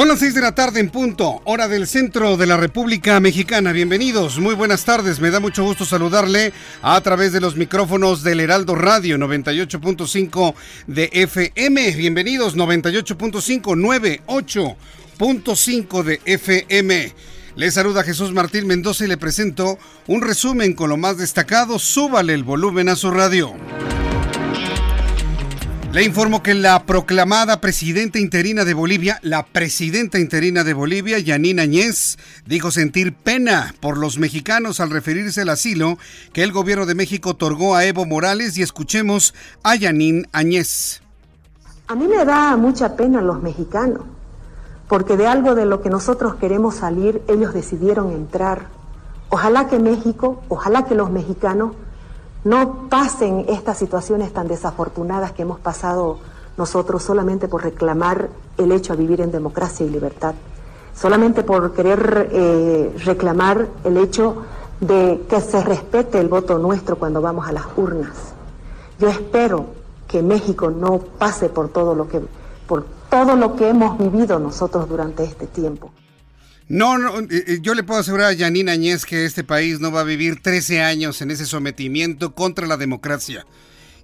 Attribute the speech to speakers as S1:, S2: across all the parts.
S1: Son las 6 de la tarde en punto, hora del centro de la República Mexicana. Bienvenidos, muy buenas tardes. Me da mucho gusto saludarle a través de los micrófonos del Heraldo Radio 98.5 de FM. Bienvenidos, 98.5, 98.5 de FM. Le saluda Jesús Martín Mendoza y le presento un resumen con lo más destacado. Súbale el volumen a su radio. Le informo que la proclamada presidenta interina de Bolivia, la presidenta interina de Bolivia, Yanina Añez, dijo sentir pena por los mexicanos al referirse al asilo que el gobierno de México otorgó a Evo Morales y escuchemos a Yanin Añez.
S2: A mí me da mucha pena los mexicanos, porque de algo de lo que nosotros queremos salir, ellos decidieron entrar. Ojalá que México, ojalá que los mexicanos no pasen estas situaciones tan desafortunadas que hemos pasado nosotros solamente por reclamar el hecho de vivir en democracia y libertad, solamente por querer eh, reclamar el hecho de que se respete el voto nuestro cuando vamos a las urnas. Yo espero que México no pase por todo lo que por todo lo que hemos vivido nosotros durante este tiempo.
S1: No, no, yo le puedo asegurar a Yanina Añez que este país no va a vivir 13 años en ese sometimiento contra la democracia.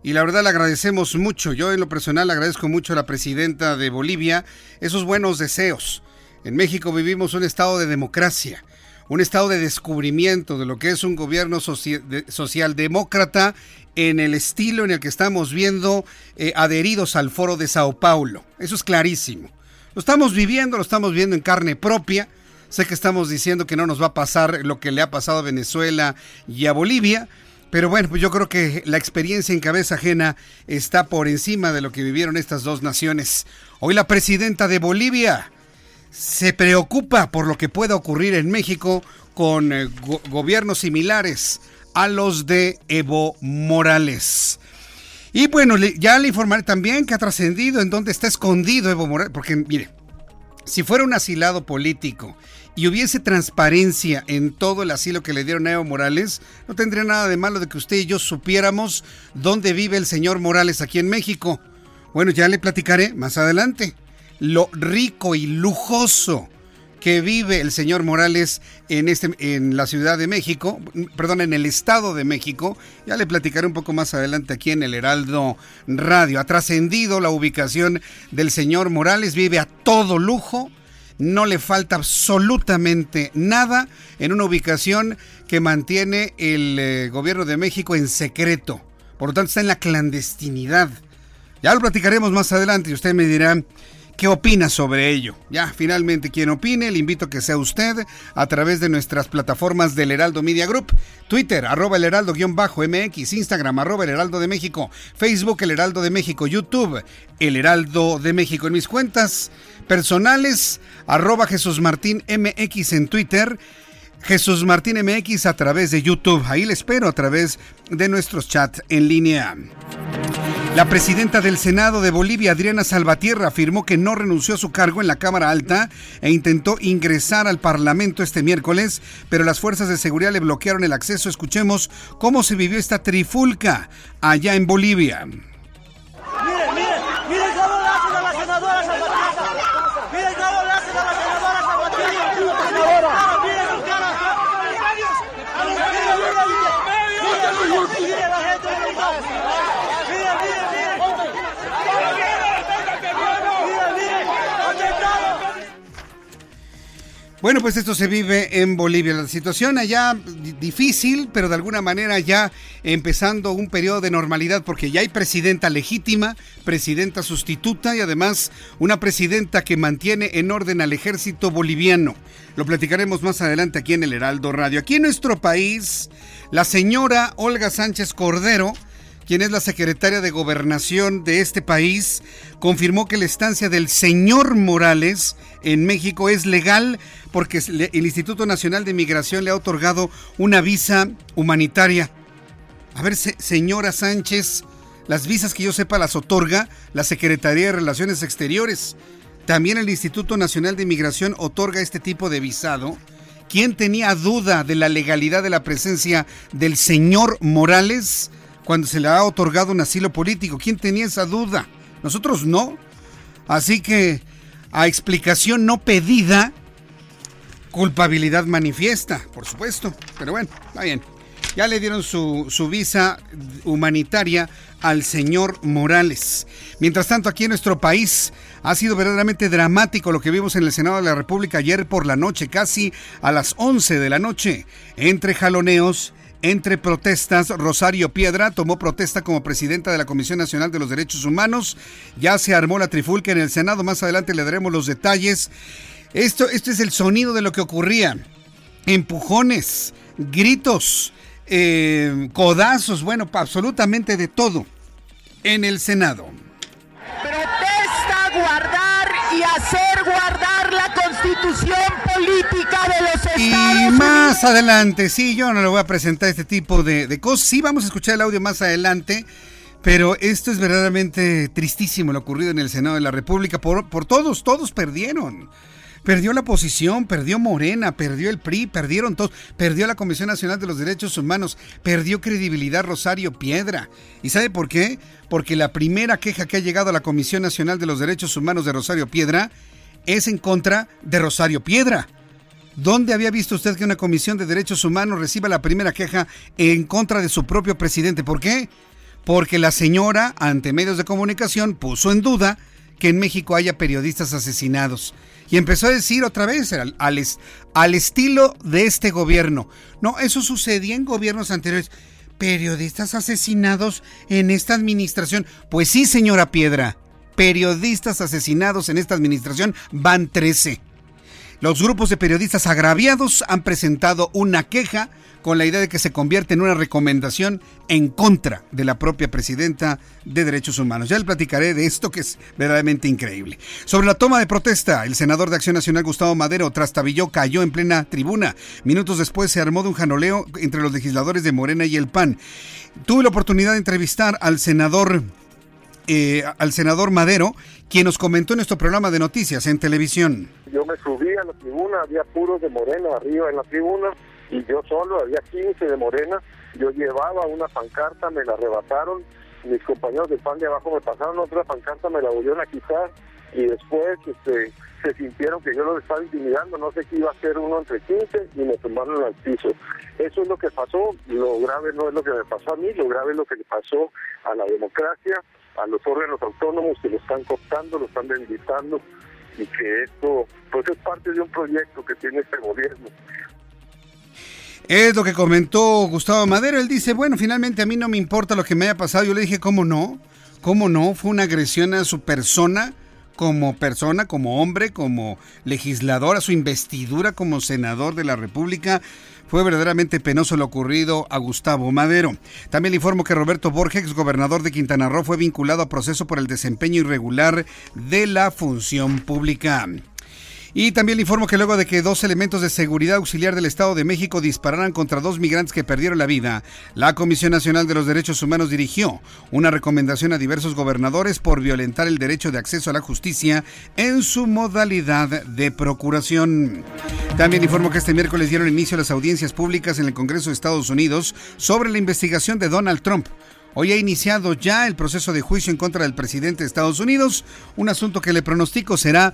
S1: Y la verdad le agradecemos mucho, yo en lo personal agradezco mucho a la presidenta de Bolivia esos buenos deseos. En México vivimos un estado de democracia, un estado de descubrimiento de lo que es un gobierno socialdemócrata en el estilo en el que estamos viendo eh, adheridos al foro de Sao Paulo. Eso es clarísimo. Lo estamos viviendo, lo estamos viendo en carne propia Sé que estamos diciendo que no nos va a pasar lo que le ha pasado a Venezuela y a Bolivia, pero bueno, pues yo creo que la experiencia en cabeza ajena está por encima de lo que vivieron estas dos naciones. Hoy la presidenta de Bolivia se preocupa por lo que pueda ocurrir en México con eh, gobiernos similares a los de Evo Morales. Y bueno, ya le informaré también que ha trascendido en dónde está escondido Evo Morales, porque mire, si fuera un asilado político y hubiese transparencia en todo el asilo que le dieron a Evo Morales, no tendría nada de malo de que usted y yo supiéramos dónde vive el señor Morales aquí en México. Bueno, ya le platicaré más adelante. Lo rico y lujoso que vive el señor Morales en, este, en la Ciudad de México, perdón, en el Estado de México. Ya le platicaré un poco más adelante aquí en el Heraldo Radio. Ha trascendido la ubicación del señor Morales, vive a todo lujo no le falta absolutamente nada en una ubicación que mantiene el eh, gobierno de México en secreto. Por lo tanto, está en la clandestinidad. Ya lo platicaremos más adelante y usted me dirá qué opina sobre ello. Ya, finalmente, quien opine, le invito a que sea usted a través de nuestras plataformas del Heraldo Media Group, Twitter, arroba el heraldo-mx, Instagram, arroba el heraldo de México, Facebook, el heraldo de México, YouTube, el heraldo de México. En mis cuentas personales, arroba Jesús Martín MX en Twitter, Jesús Martín MX a través de YouTube. Ahí le espero a través de nuestros chats en línea. La presidenta del Senado de Bolivia, Adriana Salvatierra, afirmó que no renunció a su cargo en la Cámara Alta e intentó ingresar al Parlamento este miércoles, pero las fuerzas de seguridad le bloquearon el acceso. Escuchemos cómo se vivió esta trifulca allá en Bolivia. Bueno, pues esto se vive en Bolivia. La situación allá difícil, pero de alguna manera ya empezando un periodo de normalidad porque ya hay presidenta legítima, presidenta sustituta y además una presidenta que mantiene en orden al ejército boliviano. Lo platicaremos más adelante aquí en el Heraldo Radio. Aquí en nuestro país, la señora Olga Sánchez Cordero quien es la secretaria de gobernación de este país, confirmó que la estancia del señor Morales en México es legal porque el Instituto Nacional de Migración le ha otorgado una visa humanitaria. A ver, señora Sánchez, las visas que yo sepa las otorga la Secretaría de Relaciones Exteriores. También el Instituto Nacional de Migración otorga este tipo de visado. ¿Quién tenía duda de la legalidad de la presencia del señor Morales? Cuando se le ha otorgado un asilo político. ¿Quién tenía esa duda? Nosotros no. Así que a explicación no pedida, culpabilidad manifiesta, por supuesto. Pero bueno, está bien. Ya le dieron su, su, visa humanitaria al señor Morales. Mientras tanto, aquí en nuestro país ha sido verdaderamente dramático lo que vimos en el Senado de la República ayer por la noche, casi a las 11 de la noche, entre jaloneos entre protestas, Rosario Piedra tomó protesta como presidenta de la Comisión Nacional de los Derechos Humanos. Ya se armó la trifulca en el Senado. Más adelante le daremos los detalles. Esto, esto es el sonido de lo que ocurría. Empujones, gritos, eh, codazos, bueno, absolutamente de todo en el Senado.
S3: Protesta guardar y hacer guardar la constitución política de los Estados
S1: Y más adelante, sí, yo no le voy a presentar este tipo de, cosas. Sí, vamos a escuchar el audio más adelante. Pero esto es verdaderamente tristísimo lo ocurrido en el Senado de la República. Por, por todos, todos perdieron. Perdió la oposición, perdió Morena, perdió el PRI, perdieron todos, perdió la Comisión Nacional de los Derechos Humanos, perdió credibilidad Rosario Piedra. ¿Y sabe por qué? Porque la primera queja que ha llegado a la Comisión Nacional de los Derechos Humanos de Rosario Piedra es en contra de Rosario Piedra. ¿Dónde había visto usted que una comisión de derechos humanos reciba la primera queja en contra de su propio presidente? ¿Por qué? Porque la señora, ante medios de comunicación, puso en duda que en México haya periodistas asesinados. Y empezó a decir otra vez al, al, estilo de este gobierno. No, eso sucedía en gobiernos anteriores. ¿Periodistas asesinados en esta administración? Pues sí, señora Piedra. Periodistas asesinados en esta administración van 13. Los grupos de periodistas agraviados han presentado una queja con la idea de que se convierte en una recomendación en contra de la propia presidenta de Derechos Humanos. Ya le platicaré de esto que es verdaderamente increíble. Sobre la toma de protesta, el senador de Acción Nacional Gustavo Madero trastabilló, cayó en plena tribuna. Minutos después se armó de un janoleo entre los legisladores de Morena y el PAN. Tuve la oportunidad de entrevistar al senador eh, al senador Madero, quien nos comentó en nuestro programa de noticias en televisión.
S4: Yo me subí a la tribuna, había puros de Morena arriba en la tribuna y yo solo, había 15 de Morena, yo llevaba una pancarta, me la arrebataron, mis compañeros del PAN de abajo me pasaron otra pancarta, me la volvieron a quitar y después este, se sintieron que yo los estaba intimidando, no sé qué iba a hacer uno entre 15 y me tumbaron al piso. Eso es lo que pasó, lo grave no es lo que me pasó a mí, lo grave es lo que le pasó a la democracia, a los órganos autónomos que lo están cooptando, lo están debilitando y que esto pues es parte de un proyecto que tiene este gobierno.
S1: Es lo que comentó Gustavo Madero. Él dice, bueno, finalmente a mí no me importa lo que me haya pasado. Yo le dije, ¿cómo no? ¿Cómo no? Fue una agresión a su persona, como persona, como hombre, como legislador, a su investidura como senador de la República. Fue verdaderamente penoso lo ocurrido a Gustavo Madero. También le informo que Roberto Borges, gobernador de Quintana Roo, fue vinculado a proceso por el desempeño irregular de la función pública. Y también le informo que luego de que dos elementos de seguridad auxiliar del Estado de México dispararan contra dos migrantes que perdieron la vida, la Comisión Nacional de los Derechos Humanos dirigió una recomendación a diversos gobernadores por violentar el derecho de acceso a la justicia en su modalidad de procuración. También informo que este miércoles dieron inicio a las audiencias públicas en el Congreso de Estados Unidos sobre la investigación de Donald Trump. Hoy ha iniciado ya el proceso de juicio en contra del presidente de Estados Unidos, un asunto que le pronostico será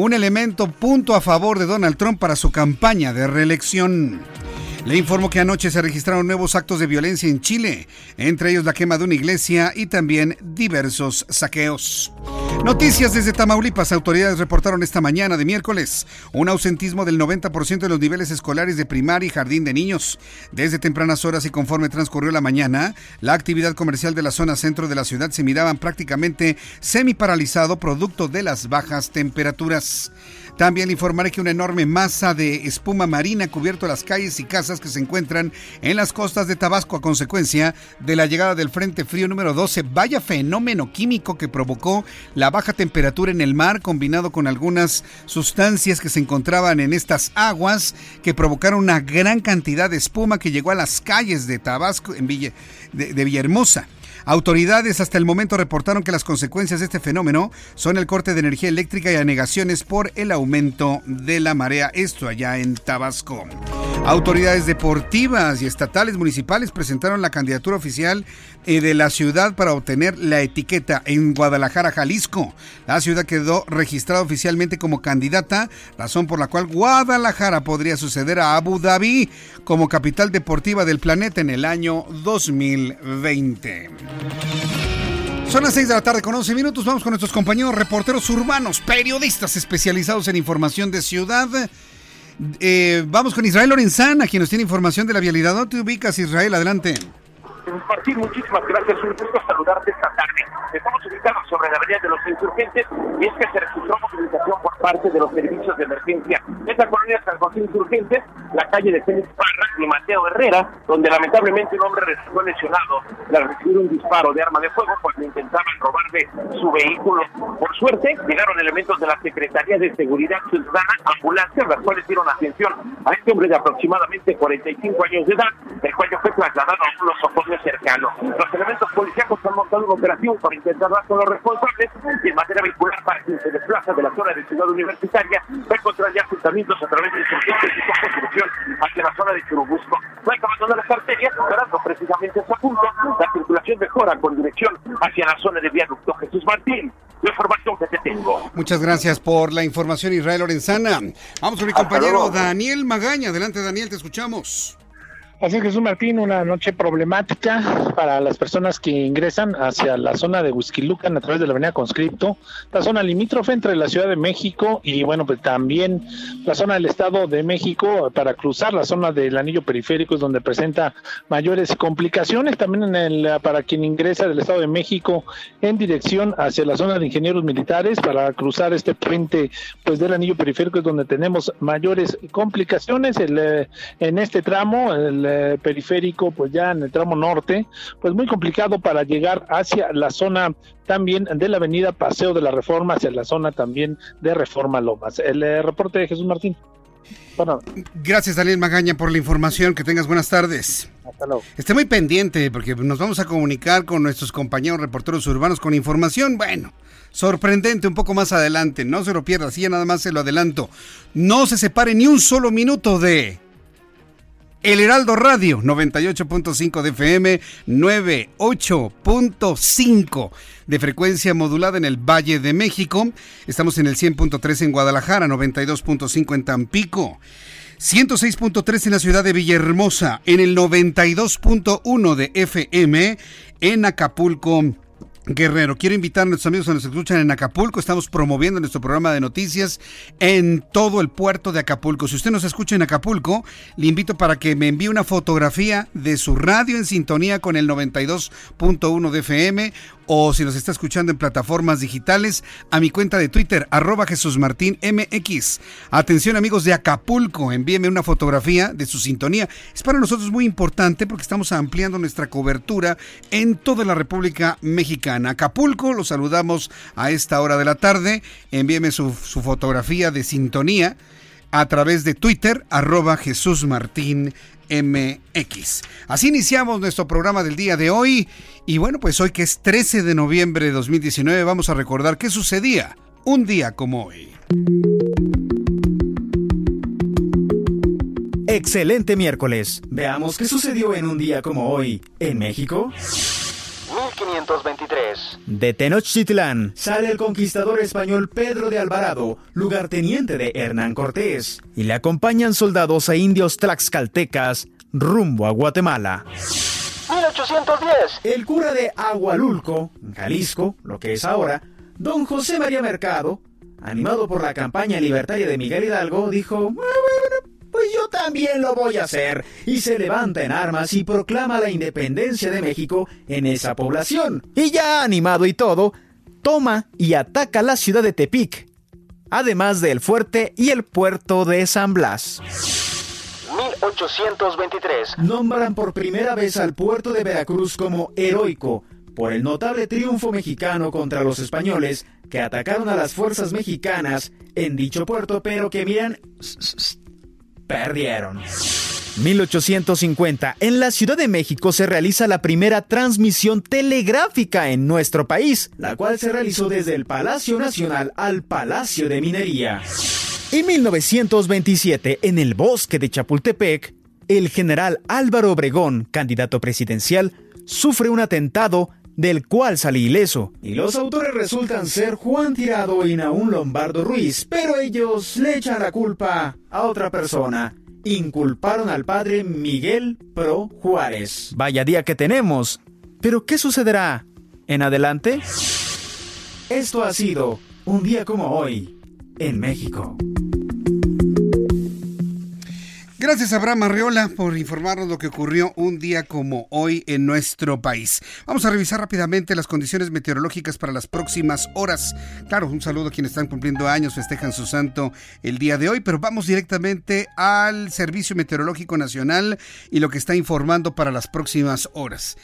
S1: un elemento punto a favor de Donald Trump para su campaña de reelección. Le informo que anoche se registraron nuevos actos de violencia en Chile, entre ellos la quema de una iglesia y también diversos saqueos. Noticias desde Tamaulipas. Autoridades reportaron esta mañana de miércoles un ausentismo del 90% de los niveles escolares de primaria y jardín de niños. Desde tempranas horas y conforme transcurrió la mañana, la actividad comercial de la zona centro de la ciudad se miraban prácticamente semi paralizado producto de las bajas temperaturas. También informaré que una enorme masa de espuma marina ha cubierto las calles y casas que se encuentran en las costas de Tabasco a consecuencia de la llegada del Frente Frío número 12. Vaya fenómeno químico que provocó la baja temperatura en el mar combinado con algunas sustancias que se encontraban en estas aguas que provocaron una gran cantidad de espuma que llegó a las calles de Tabasco en Villa, de, de Villahermosa. Autoridades hasta el momento reportaron que las consecuencias de este fenómeno son el corte de energía eléctrica y anegaciones por el aumento de la marea, esto allá en Tabasco. Autoridades deportivas y estatales municipales presentaron la candidatura oficial eh, de la ciudad para obtener la etiqueta en Guadalajara, Jalisco. La ciudad quedó registrada oficialmente como candidata, razón por la cual Guadalajara podría suceder a Abu Dhabi como capital deportiva del planeta en el año 2020. Son las 6 de la tarde con 11 minutos. Vamos con nuestros compañeros reporteros urbanos, periodistas especializados en información de ciudad. Eh, vamos con Israel Lorenzana, quien nos tiene información de la vialidad. ¿Dónde ubicas, Israel? Adelante.
S5: Martín, muchísimas gracias. Un gusto saludarte esta tarde. Estamos ubicados sobre la avenida de los insurgentes y es que se registró movilización por parte de los servicios de emergencia. En la colonia San José Insurgentes, la calle de Félix Parra y Mateo Herrera, donde lamentablemente un hombre resultó lesionado al recibir un disparo de arma de fuego cuando intentaban robarle su vehículo. Por suerte, llegaron elementos de la Secretaría de Seguridad Ciudadana, ambulancias, las cuales dieron atención a este hombre de aproximadamente 45 años de edad, el cual fue trasladado a un nosocomio cercano. Los elementos policíacos han montado una operación para intentar dar con los responsables y en materia vehicular para quien se desplaza de la zona de Ciudad Universitaria va a encontrar ya asentamientos a través de insurgentes y con construcción hacia la zona de Churubusco. No hay que abandonar las arterias, esperando precisamente ese punto, la circulación mejora con dirección hacia la zona de viaducto Jesús Martín. La información que te tengo.
S1: Muchas gracias por la información, Israel Lorenzana. Vamos con mi compañero Daniel Magaña. Adelante, Daniel, te escuchamos.
S6: Así es, Jesús Martín, una noche problemática para las personas que ingresan hacia la zona de Huizquilucan a través de la avenida Conscripto, la zona limítrofe entre la Ciudad de México y, bueno, pues también la zona del Estado de México para cruzar la zona del anillo periférico es donde presenta mayores complicaciones. También en el, para quien ingresa del Estado de México en dirección hacia la zona de ingenieros militares para cruzar este puente pues del anillo periférico es donde tenemos mayores complicaciones. El, eh, en este tramo, el eh, periférico, pues ya en el tramo norte, pues muy complicado para llegar hacia la zona también de la avenida Paseo de la Reforma, hacia la zona también de Reforma Lomas. El eh, reporte de Jesús Martín.
S1: Bueno. Gracias, Daniel Magaña, por la información. Que tengas buenas tardes.
S6: Hasta luego.
S1: Esté muy pendiente porque nos vamos a comunicar con nuestros compañeros reporteros urbanos con información, bueno, sorprendente un poco más adelante. No se lo pierda, así ya nada más se lo adelanto. No se separe ni un solo minuto de el Heraldo Radio 98.5 de FM, 98.5 de frecuencia modulada en el Valle de México. Estamos en el 100.3 en Guadalajara, 92.5 en Tampico. 106.3 en la ciudad de Villahermosa, en el 92.1 de FM en Acapulco, Guerrero. Quiero invitar a nuestros amigos que nos escuchan en Acapulco. Estamos promoviendo nuestro programa de noticias en todo el puerto de Acapulco. Si usted nos escucha en Acapulco, le invito para que me envíe una fotografía de su radio en sintonía con el 92.1 de FM o si nos está escuchando en plataformas digitales, a mi cuenta de Twitter, arroba Jesús Martín MX. Atención amigos de Acapulco, envíeme una fotografía de su sintonía. Es para nosotros muy importante porque estamos ampliando nuestra cobertura en toda la República Mexicana. Acapulco, los saludamos a esta hora de la tarde. Envíeme su, su fotografía de sintonía a través de Twitter, arroba Jesús Martín MX. Así iniciamos nuestro programa del día de hoy. Y bueno, pues hoy que es 13 de noviembre de 2019, vamos a recordar qué sucedía un día como hoy.
S7: Excelente miércoles. Veamos qué sucedió en un día como hoy en México.
S8: 1523.
S7: De Tenochtitlán sale el conquistador español Pedro de Alvarado, lugarteniente de Hernán Cortés, y le acompañan soldados e indios tlaxcaltecas rumbo a Guatemala.
S8: 1810.
S7: El cura de Agualulco, Jalisco, lo que es ahora, Don José María Mercado, animado por la campaña libertaria de Miguel Hidalgo, dijo, pues yo también lo voy a hacer. Y se levanta en armas y proclama la independencia de México en esa población. Y ya animado y todo, toma y ataca la ciudad de Tepic, además del fuerte y el puerto de San Blas. 1823. Nombran por primera vez al puerto de Veracruz como heroico por el notable triunfo mexicano contra los españoles que atacaron a las fuerzas mexicanas en dicho puerto, pero que miran, perdieron. 1850. En la Ciudad de México se realiza la primera transmisión telegráfica en nuestro país, la cual se realizó desde el Palacio Nacional al Palacio de Minería. En 1927, en el bosque de Chapultepec, el general Álvaro Obregón, candidato presidencial, sufre un atentado del cual sale ileso. Y los autores resultan ser Juan Tirado y Naún Lombardo Ruiz, pero ellos le echan la culpa a otra persona. Inculparon al padre Miguel Pro Juárez. Vaya día que tenemos. Pero ¿qué sucederá en adelante? Esto ha sido un día como hoy en México.
S1: Gracias Abraham Arriola por informarnos lo que ocurrió un día como hoy en nuestro país. Vamos a revisar rápidamente las condiciones meteorológicas para las próximas horas. Claro, un saludo a quienes están cumpliendo años, festejan su santo el día de hoy, pero vamos directamente al Servicio Meteorológico Nacional y lo que está informando para las próximas horas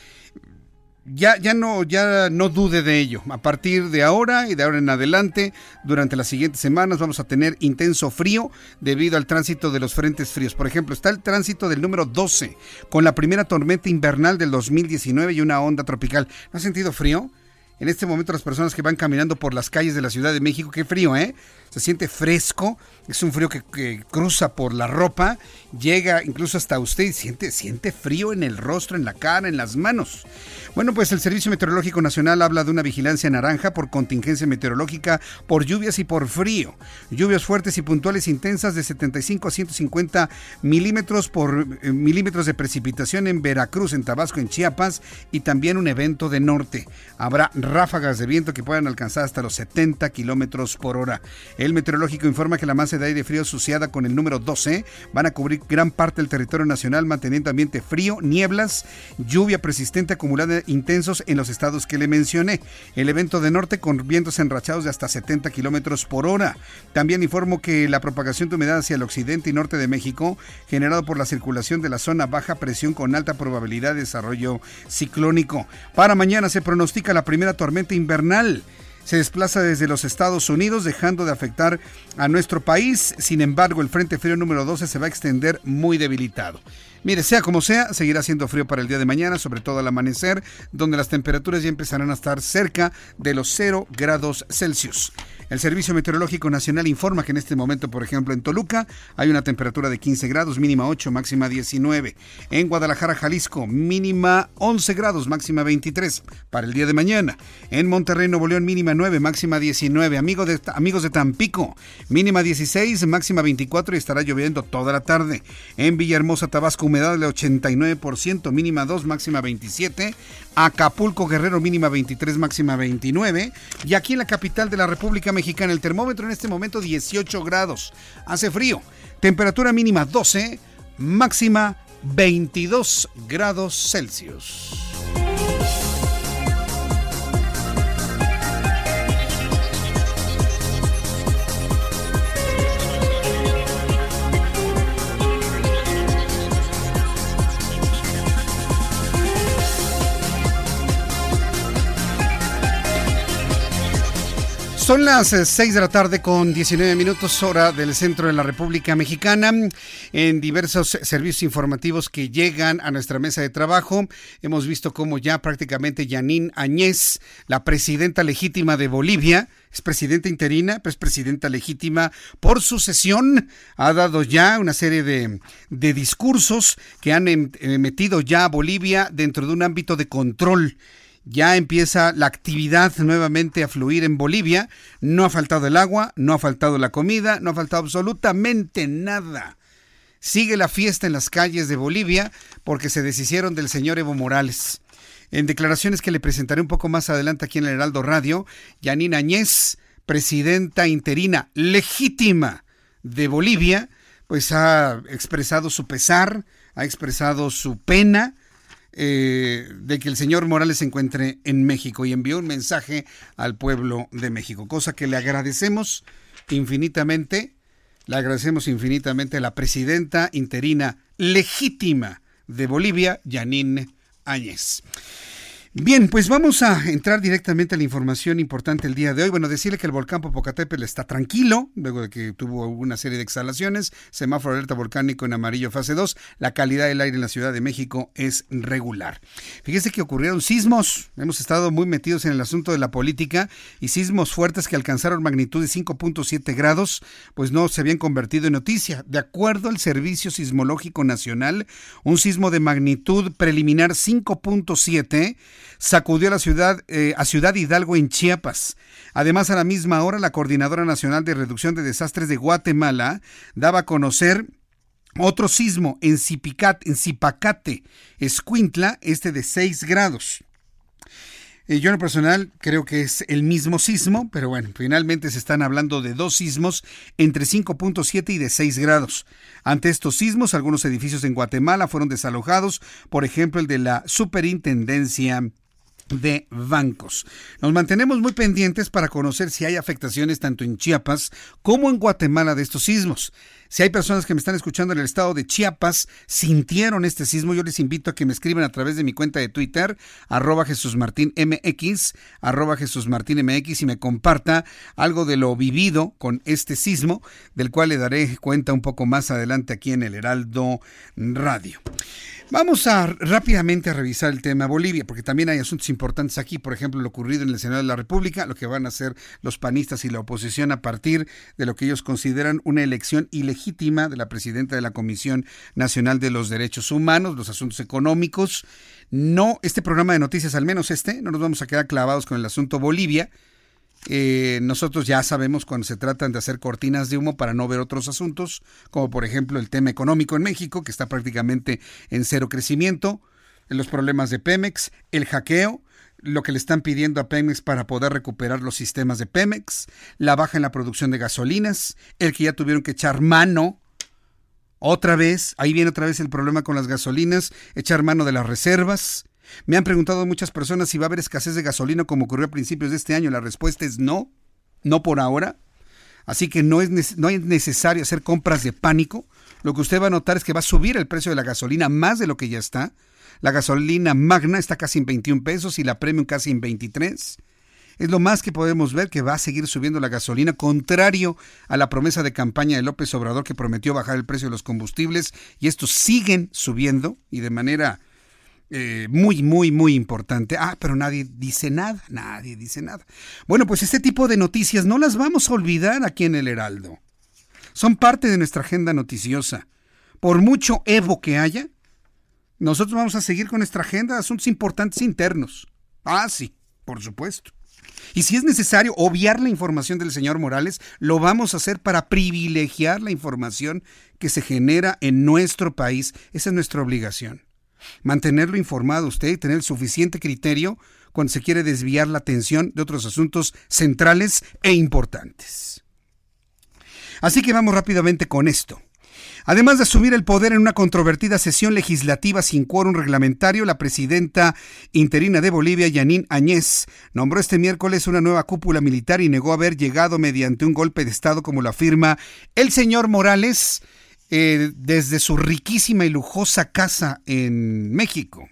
S1: ya, ya, no, ya no dude de ello. A partir de ahora y de ahora en adelante, durante las siguientes semanas vamos a tener intenso frío debido al tránsito de los frentes fríos. Por ejemplo, está el tránsito del número 12 con la primera tormenta invernal del 2019 y una onda tropical. ¿No has sentido frío? En este momento las personas que van caminando por las calles de la Ciudad de México, qué frío, ¿eh? Se siente fresco, es un frío que, cruza por la ropa, llega incluso hasta usted y siente, siente frío en el rostro, en la cara, en las manos. Bueno, pues el Servicio Meteorológico Nacional habla de una vigilancia naranja por contingencia meteorológica, por lluvias y por frío. Lluvias fuertes y puntuales intensas de 75 a 150 milímetros por eh, milímetros de precipitación en Veracruz, en Tabasco, en Chiapas y también un evento de norte. Habrá ráfagas de viento que puedan alcanzar hasta los 70 kilómetros por hora. El meteorológico informa que la masa de aire frío asociada con el número 12 van a cubrir gran parte del territorio nacional, manteniendo ambiente frío, nieblas, lluvia persistente acumulada intensos en los estados que le mencioné. El evento de norte con vientos enrachados de hasta 70 kilómetros por hora. También informo que la propagación de humedad hacia el occidente y norte de México, generado por la circulación de la zona baja presión con alta probabilidad de desarrollo ciclónico. Para mañana se pronostica la primera tormenta invernal se desplaza desde los Estados Unidos, dejando de afectar a nuestro país. Sin embargo, el Frente Frío número 12 se va a extender muy debilitado. Mire, sea como sea, seguirá siendo frío para el día de mañana, sobre todo al amanecer, donde las temperaturas ya empezarán a estar cerca de los 0 grados Celsius. El Servicio Meteorológico Nacional informa que en este momento, por ejemplo, en Toluca hay una temperatura de 15 grados, mínima 8, máxima 19. En Guadalajara, Jalisco, mínima 11 grados, máxima 23 para el día de mañana. En Monterrey, Nuevo León, mínima 9, máxima 19. Amigos de, amigos de Tampico, mínima 16, máxima 24 y estará lloviendo toda la tarde. En Villahermosa, Tabasco, humedad del 89%, mínima 2, máxima 27. Acapulco, Guerrero, mínima 23, máxima 29. Y aquí en la capital de la República Mexicana, el termómetro en este momento 18 grados. Hace frío. Temperatura mínima 12, máxima 22 grados Celsius. Son las 6 eh, de la tarde con 19 minutos hora del centro de la República Mexicana. En diversos servicios informativos que llegan a nuestra mesa de trabajo, hemos visto cómo ya prácticamente Yanín Añez, la presidenta legítima de Bolivia, es presidenta interina, pues presidenta legítima por sucesión, ha dado ya una serie de, de discursos que han em, eh, metido ya a Bolivia dentro de un ámbito de control ya empieza la actividad nuevamente a fluir en Bolivia. No ha faltado el agua, no ha faltado la comida, no ha faltado absolutamente nada. Sigue la fiesta en las calles de Bolivia porque se deshicieron del señor Evo Morales. En declaraciones que le presentaré un poco más adelante aquí en el Heraldo Radio, Yanina Añez, presidenta interina legítima de Bolivia, pues ha expresado su pesar, ha expresado su pena eh, de que el señor Morales se encuentre en México y envió un mensaje al pueblo de México, cosa que le agradecemos infinitamente, le agradecemos infinitamente a la presidenta interina legítima de Bolivia, Janine Áñez. Bien, pues vamos a entrar directamente a la información importante el día de hoy. Bueno, decirle que el volcán Popocatépetl está tranquilo, luego de que tuvo una serie de exhalaciones, semáforo alerta volcánico en amarillo fase 2, la calidad del aire en la Ciudad de México es regular. Fíjese que ocurrieron sismos, hemos estado muy metidos en el asunto de la política y sismos fuertes que alcanzaron magnitud de 5.7 grados, pues no se habían convertido en noticia. De acuerdo al Servicio Sismológico Nacional, un sismo de magnitud preliminar 5.7 sacudió a la ciudad, eh, a Ciudad Hidalgo en Chiapas. Además, a la misma hora, la Coordinadora Nacional de Reducción de Desastres de Guatemala daba a conocer otro sismo en, Zipicat, en Zipacate, Escuintla, este de 6 grados. Eh, yo en lo personal creo que es el mismo sismo, pero bueno, finalmente se están hablando de dos sismos entre 5.7 y de 6 grados. Ante estos sismos, algunos edificios en Guatemala fueron desalojados, por ejemplo el de la Superintendencia de bancos. Nos mantenemos muy pendientes para conocer si hay afectaciones tanto en Chiapas como en Guatemala de estos sismos. Si hay personas que me están escuchando en el estado de Chiapas, sintieron este sismo, yo les invito a que me escriban a través de mi cuenta de Twitter, arroba Jesús Martín MX, arroba Jesús Martín MX y me comparta algo de lo vivido con este sismo, del cual le daré cuenta un poco más adelante aquí en el Heraldo Radio. Vamos a rápidamente a revisar el tema Bolivia, porque también hay asuntos importantes aquí, por ejemplo, lo ocurrido en el Senado de la República, lo que van a hacer los panistas y la oposición a partir de lo que ellos consideran una elección ilegítima de la presidenta de la Comisión Nacional de los Derechos Humanos, los asuntos económicos. No, este programa de noticias, al menos este, no nos vamos a quedar clavados con el asunto Bolivia, eh, nosotros ya sabemos cuando se tratan de hacer cortinas de humo para no ver otros asuntos, como por ejemplo el tema económico en México, que está prácticamente en cero crecimiento, los problemas de Pemex, el hackeo, lo que le están pidiendo a Pemex para poder recuperar los sistemas de Pemex, la baja en la producción de gasolinas, el que ya tuvieron que echar mano otra vez, ahí viene otra vez el problema con las gasolinas, echar mano de las reservas, me han preguntado muchas personas si va a haber escasez de gasolina como ocurrió a principios de este año. La respuesta es no, no por ahora. Así que no es, no es necesario hacer compras de pánico. Lo que usted va a notar es que va a subir el precio de la gasolina más de lo que ya está. La gasolina magna está casi en 21 pesos y la premium casi en 23. Es lo más que podemos ver que va a seguir subiendo la gasolina, contrario a la promesa de campaña de López Obrador que prometió bajar el precio de los combustibles y estos siguen subiendo y de manera eh, muy, muy, muy importante. Ah, pero nadie dice nada, nadie dice nada. Bueno, pues este tipo de noticias no las vamos a olvidar aquí en el Heraldo. Son parte de nuestra agenda noticiosa. Por mucho Evo que haya, nosotros vamos a seguir con nuestra agenda de asuntos importantes internos. Ah, sí, por supuesto. Y si es necesario obviar la información del señor Morales, lo vamos a hacer para privilegiar la información que se genera en nuestro país. Esa es nuestra obligación mantenerlo informado usted y tener suficiente criterio cuando se quiere desviar la atención de otros asuntos centrales e importantes. Así que vamos rápidamente con esto. Además de asumir el poder en una controvertida sesión legislativa sin quórum reglamentario, la presidenta interina de Bolivia, Yanín Añez, nombró este miércoles una nueva cúpula militar y negó haber llegado mediante un golpe de Estado como lo afirma el señor Morales, eh, desde su riquísima y lujosa casa en México.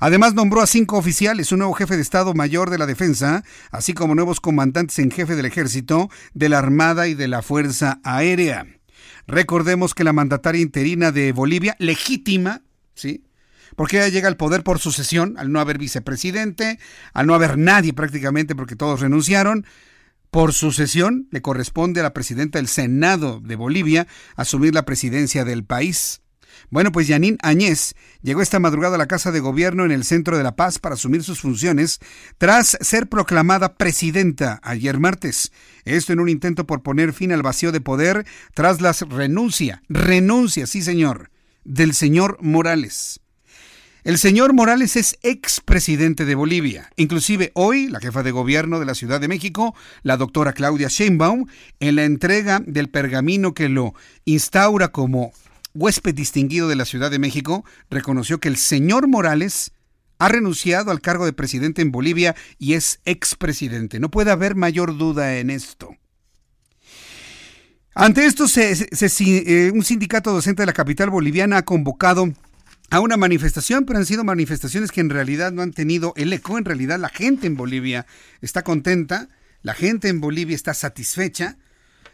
S1: Además nombró a cinco oficiales, un nuevo jefe de Estado Mayor de la Defensa, así como nuevos comandantes en jefe del Ejército, de la Armada y de la Fuerza Aérea. Recordemos que la mandataria interina de Bolivia, legítima, ¿sí? Porque ella llega al poder por sucesión, al no haber vicepresidente, al no haber nadie prácticamente porque todos renunciaron, por sucesión, le corresponde a la presidenta del Senado de Bolivia asumir la presidencia del país. Bueno, pues Yanín Añez llegó esta madrugada a la Casa de Gobierno en el centro de La Paz para asumir sus funciones tras ser proclamada presidenta ayer martes. Esto en un intento por poner fin al vacío de poder tras la renuncia, renuncia, sí señor, del señor Morales. El señor Morales es expresidente de Bolivia. Inclusive hoy, la jefa de gobierno de la Ciudad de México, la doctora Claudia Sheinbaum, en la entrega del pergamino que lo instaura como huésped distinguido de la Ciudad de México, reconoció que el señor Morales ha renunciado al cargo de presidente en Bolivia y es expresidente. No puede haber mayor duda en esto. Ante esto, eh, un sindicato docente de la capital boliviana ha convocado a una manifestación, pero han sido manifestaciones que en realidad no han tenido el eco. En realidad la gente en Bolivia está contenta, la gente en Bolivia está satisfecha.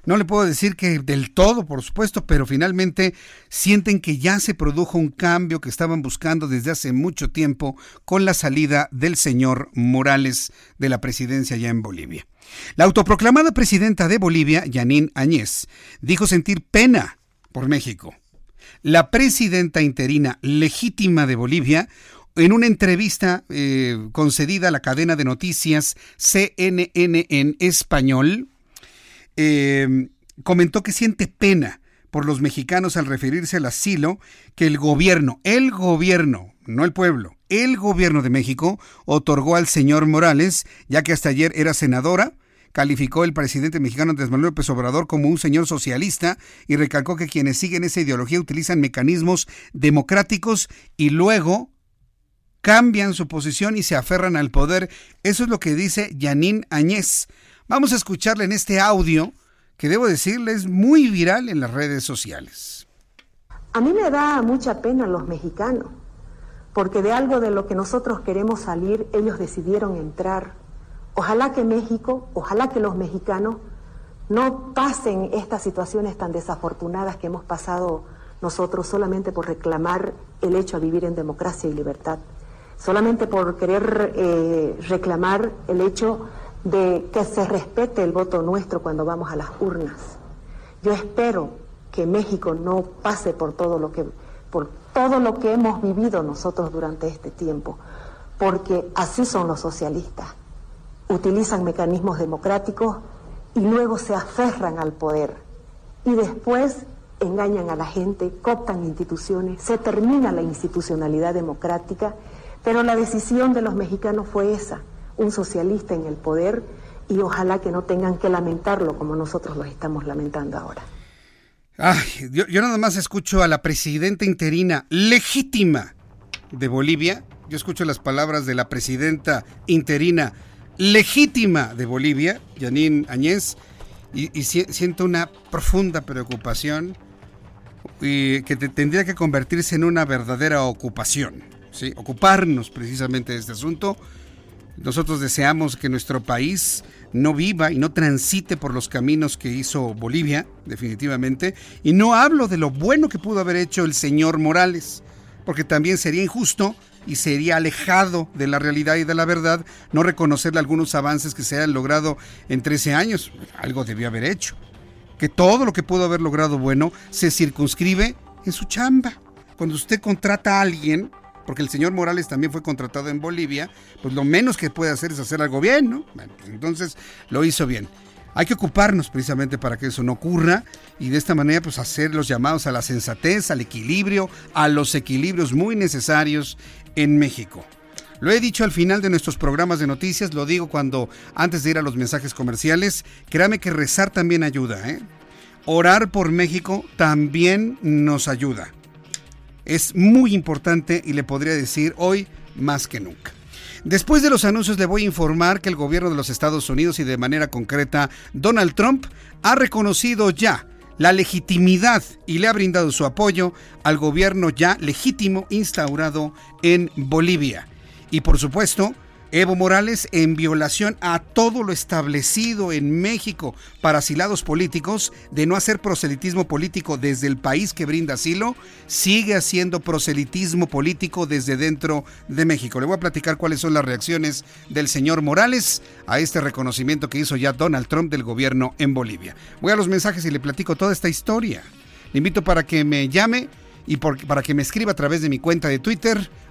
S1: No le puedo decir que del todo, por supuesto, pero finalmente sienten que ya se produjo un cambio que estaban buscando desde hace mucho tiempo con la salida del señor Morales de la presidencia ya en Bolivia. La autoproclamada presidenta de Bolivia, Yanín Añez, dijo sentir pena por México la presidenta interina legítima de Bolivia, en una entrevista eh, concedida a la cadena de noticias CNN en español, eh, comentó que siente pena por los mexicanos al referirse al asilo que el gobierno, el gobierno, no el pueblo, el gobierno de México otorgó al señor Morales, ya que hasta ayer era senadora, calificó el presidente mexicano Andrés Manuel López Obrador como un señor socialista y recalcó que quienes siguen esa ideología utilizan mecanismos democráticos y luego cambian su posición y se aferran al poder. Eso es lo que dice Yanín Añez. Vamos a escucharle en este audio que debo decirle es muy viral en las redes sociales.
S2: A mí me da mucha pena los mexicanos, porque de algo de lo que nosotros queremos salir, ellos decidieron entrar Ojalá que México, ojalá que los mexicanos no pasen estas situaciones tan desafortunadas que hemos pasado nosotros solamente por reclamar el hecho a vivir en democracia y libertad, solamente por querer eh, reclamar el hecho de que se respete el voto nuestro cuando vamos a las urnas. Yo espero que México no pase por todo lo que por todo lo que hemos vivido nosotros durante este tiempo, porque así son los socialistas utilizan mecanismos democráticos y luego se aferran al poder. Y después engañan a la gente, cooptan instituciones, se termina la institucionalidad democrática, pero la decisión de los mexicanos fue esa, un socialista en el poder y ojalá que no tengan que lamentarlo como nosotros lo estamos lamentando ahora.
S1: Ay, yo, yo nada más escucho a la presidenta interina legítima de Bolivia, yo escucho las palabras de la presidenta interina legítima de Bolivia, Janine Añez, y, siento una profunda preocupación y que tendría que convertirse en una verdadera ocupación, ¿sí? ocuparnos precisamente de este asunto. Nosotros deseamos que nuestro país no viva y no transite por los caminos que hizo Bolivia, definitivamente. Y no hablo de lo bueno que pudo haber hecho el señor Morales, porque también sería injusto y sería alejado de la realidad y de la verdad no reconocerle algunos avances que se han logrado en 13 años. Algo debió haber hecho. Que todo lo que pudo haber logrado bueno se circunscribe en su chamba. Cuando usted contrata a alguien, porque el señor Morales también fue contratado en Bolivia, pues lo menos que puede hacer es hacer algo bien, ¿no? Pues entonces lo hizo bien. Hay que ocuparnos precisamente para que eso no ocurra y de esta manera pues hacer los llamados a la sensatez, al equilibrio, a los equilibrios muy necesarios en México. Lo he dicho al final de nuestros programas de noticias, lo digo cuando antes de ir a los mensajes comerciales, créame que rezar también ayuda, ¿eh? Orar por México también nos ayuda. Es muy importante y le podría decir hoy más que nunca. Después de los anuncios le voy a informar que el gobierno de los Estados Unidos y de manera concreta Donald Trump ha reconocido ya la legitimidad y le ha brindado su apoyo al gobierno ya legítimo instaurado en Bolivia. Y por supuesto, Evo Morales, en violación a todo lo establecido en México para asilados políticos, de no hacer proselitismo político desde el país que brinda asilo, sigue haciendo proselitismo político desde dentro de México. Le voy a platicar cuáles son las reacciones del señor Morales a este reconocimiento que hizo ya Donald Trump del gobierno en Bolivia. Voy a los mensajes y le platico toda esta historia. Le invito para que me llame y para que me escriba a través de mi cuenta de Twitter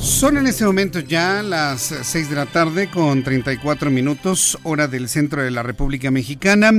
S1: Son en este momento ya las 6 de la tarde con 34 minutos, hora del centro de la República Mexicana.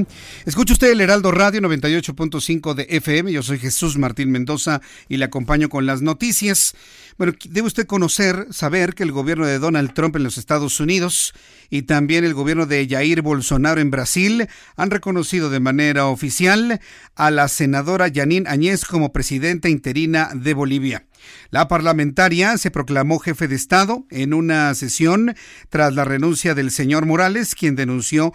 S1: Escucha usted el Heraldo Radio 98.5 de FM. Yo soy Jesús Martín Mendoza y le acompaño con las noticias. Bueno, debe usted conocer, saber que el gobierno de Donald Trump en los Estados Unidos y también el gobierno de Jair Bolsonaro en Brasil han reconocido de manera oficial a la senadora Janine Añez como presidenta interina de Bolivia. La parlamentaria se proclamó jefe de Estado en una sesión tras la renuncia del señor Morales, quien denunció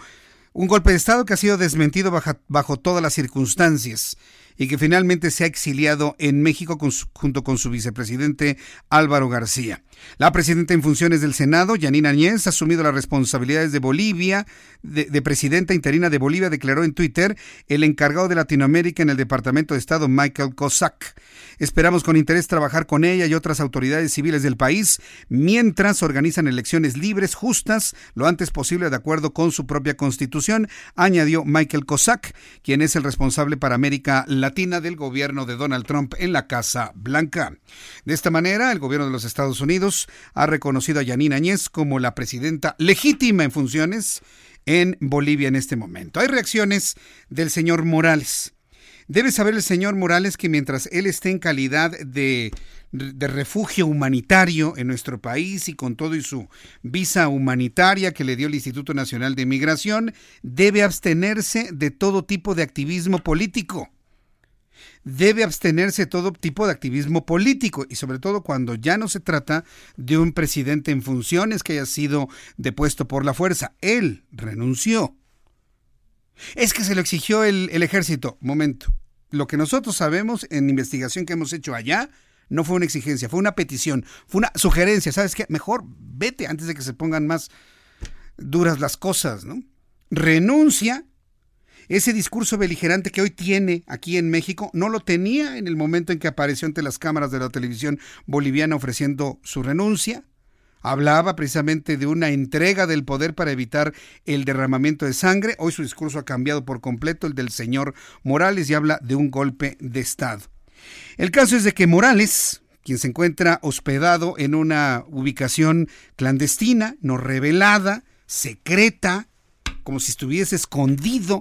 S1: un golpe de Estado que ha sido desmentido bajo, todas las circunstancias y que finalmente se ha exiliado en México junto con su vicepresidente Álvaro García. La presidenta en funciones del Senado, Yanina Añez, ha asumido las responsabilidades de Bolivia, de, presidenta interina de Bolivia, declaró en Twitter el encargado de Latinoamérica en el Departamento de Estado, Michael Cossack. Esperamos con interés trabajar con ella y otras autoridades civiles del país mientras organizan elecciones libres, justas, lo antes posible de acuerdo con su propia constitución, añadió Michael Cossack, quien es el responsable para América Latina del gobierno de Donald Trump en la Casa Blanca. De esta manera, el gobierno de los Estados Unidos ha reconocido a Yanina Añez como la presidenta legítima en funciones en Bolivia en este momento. Hay reacciones del señor Morales. Debe saber el señor Morales que mientras él esté en calidad de, refugio humanitario en nuestro país y con todo y su visa humanitaria que le dio el Instituto Nacional de Migración, debe abstenerse de todo tipo de activismo político debe abstenerse de todo tipo de activismo político y sobre todo cuando ya no se trata de un presidente en funciones que haya sido depuesto por la fuerza. Él renunció. Es que se lo exigió el, ejército. Momento. Lo que nosotros sabemos en investigación que hemos hecho allá no fue una exigencia, fue una petición, fue una sugerencia. ¿Sabes qué? Mejor vete antes de que se pongan más duras las cosas, ¿no? Renuncia ese discurso beligerante que hoy tiene aquí en México no lo tenía en el momento en que apareció ante las cámaras de la televisión boliviana ofreciendo su renuncia. Hablaba precisamente de una entrega del poder para evitar el derramamiento de sangre. Hoy su discurso ha cambiado por completo, el del señor Morales, y habla de un golpe de Estado. El caso es de que Morales, quien se encuentra hospedado en una ubicación clandestina, no revelada, secreta, como si estuviese escondido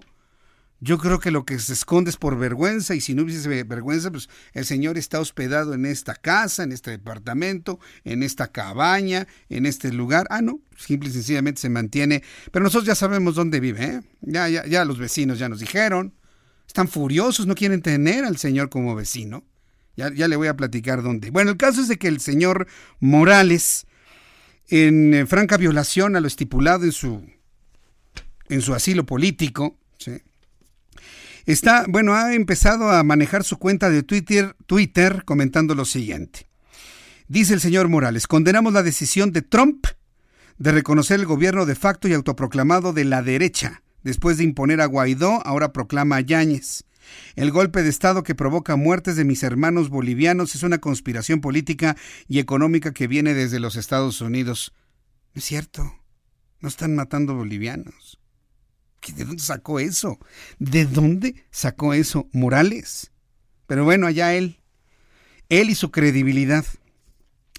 S1: yo creo que lo que se esconde es por vergüenza y si no hubiese vergüenza, pues el Señor está hospedado en esta casa, en este departamento, en esta cabaña, en este lugar. Ah, no, simple y sencillamente se mantiene. Pero nosotros ya sabemos dónde vive, ¿eh? Ya, ya, ya los vecinos ya nos dijeron. Están furiosos, no quieren tener al Señor como vecino. Ya, ya le voy a platicar dónde. Bueno, el caso es de que el señor Morales, en eh, franca violación a lo estipulado en su, en su asilo político, ¿sí? Está, bueno, ha empezado a manejar su cuenta de Twitter, Twitter comentando lo siguiente. Dice el señor Morales, condenamos la decisión de Trump de reconocer el gobierno de facto y autoproclamado de la derecha. Después de imponer a Guaidó, ahora proclama a Yáñez. El golpe de Estado que provoca muertes de mis hermanos bolivianos es una conspiración política y económica que viene desde los Estados Unidos. es cierto. No están matando bolivianos. ¿De dónde sacó eso? ¿De dónde sacó eso Morales? Pero bueno, allá él. Él y su credibilidad.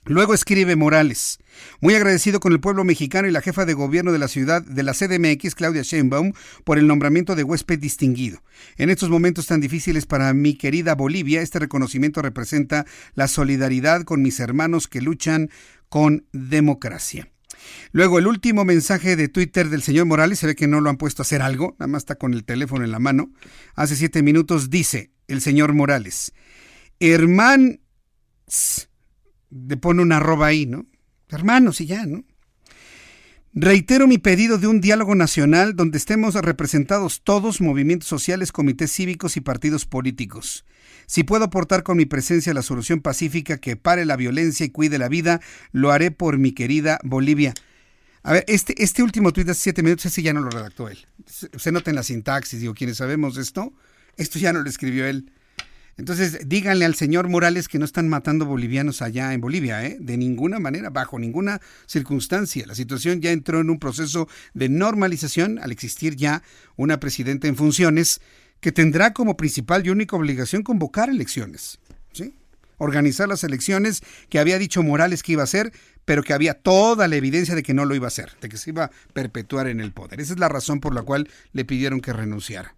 S1: Luego escribe Morales, muy agradecido con el pueblo mexicano y la jefa de gobierno de la ciudad de la CDMX, Claudia Sheinbaum, por el nombramiento de huésped distinguido. En estos momentos tan difíciles para mi querida Bolivia, este reconocimiento representa la solidaridad con mis hermanos que luchan con democracia. Luego, el último mensaje de Twitter del señor Morales, se ve que no lo han puesto a hacer algo, nada más está con el teléfono en la mano. Hace siete minutos dice el señor Morales, hermán, le pone una arroba ahí, ¿no? Hermanos y ya, ¿no? Reitero mi pedido de un diálogo nacional donde estemos representados todos, movimientos sociales, comités cívicos y partidos políticos. Si puedo aportar con mi presencia la solución pacífica que pare la violencia y cuide la vida, lo haré por mi querida Bolivia. A ver, este, este último tuit de hace siete minutos, ese ya no lo redactó él. Se, nota en la sintaxis, digo, quienes sabemos esto, esto ya no lo escribió él. Entonces, díganle al señor Morales que no están matando bolivianos allá en Bolivia, ¿eh? De ninguna manera, bajo ninguna circunstancia. La situación ya entró en un proceso de normalización al existir ya una presidenta en funciones que tendrá como principal y única obligación convocar elecciones, ¿sí? Organizar las elecciones que había dicho Morales que iba a hacer, pero que había toda la evidencia de que no lo iba a hacer, de que se iba a perpetuar en el poder. Esa es la razón por la cual le pidieron que renunciara.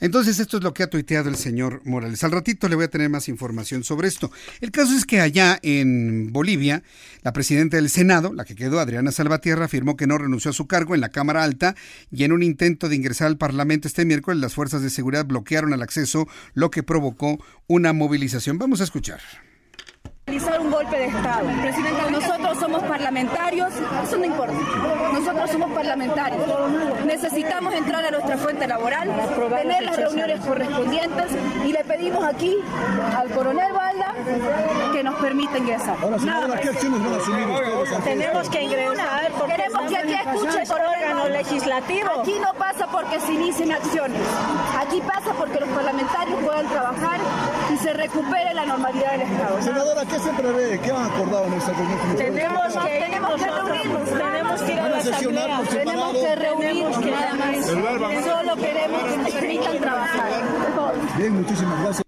S1: Entonces, esto es lo que ha tuiteado el señor Morales. Al ratito le voy a tener más información sobre esto. El caso es que allá en Bolivia, la presidenta del Senado, la que quedó, Adriana Salvatierra, afirmó que no renunció a su cargo en la Cámara Alta y en un intento de ingresar al Parlamento este miércoles, las fuerzas de seguridad bloquearon el acceso, lo que provocó una movilización. Vamos a escuchar
S9: golpe de Estado. Presidenta, nosotros somos parlamentarios, eso no importa. Nosotros somos parlamentarios. Necesitamos entrar a nuestra fuente laboral, tener las reuniones correspondientes y le pedimos aquí al coronel Valda que nos permita ingresar.
S10: Ahora, señora, ¿qué acciones van a asumir ustedes?
S9: Tenemos que ingresar porque queremos que aquí escuche el órgano legislativo. Aquí no pasa porque se inicien acciones. Aquí pasa porque los parlamentarios puedan trabajar y se recupere la normalidad del Estado.
S10: Senadora, ¿qué se prevé? ¿Qué han acordado en esta reunión?
S9: Tenemos que, tenemos que reunirnos, tenemos que ir a la asamblea, tenemos que reunirnos, nada más. Solo queremos que nos permitan trabajar.
S10: Bien, muchísimas gracias.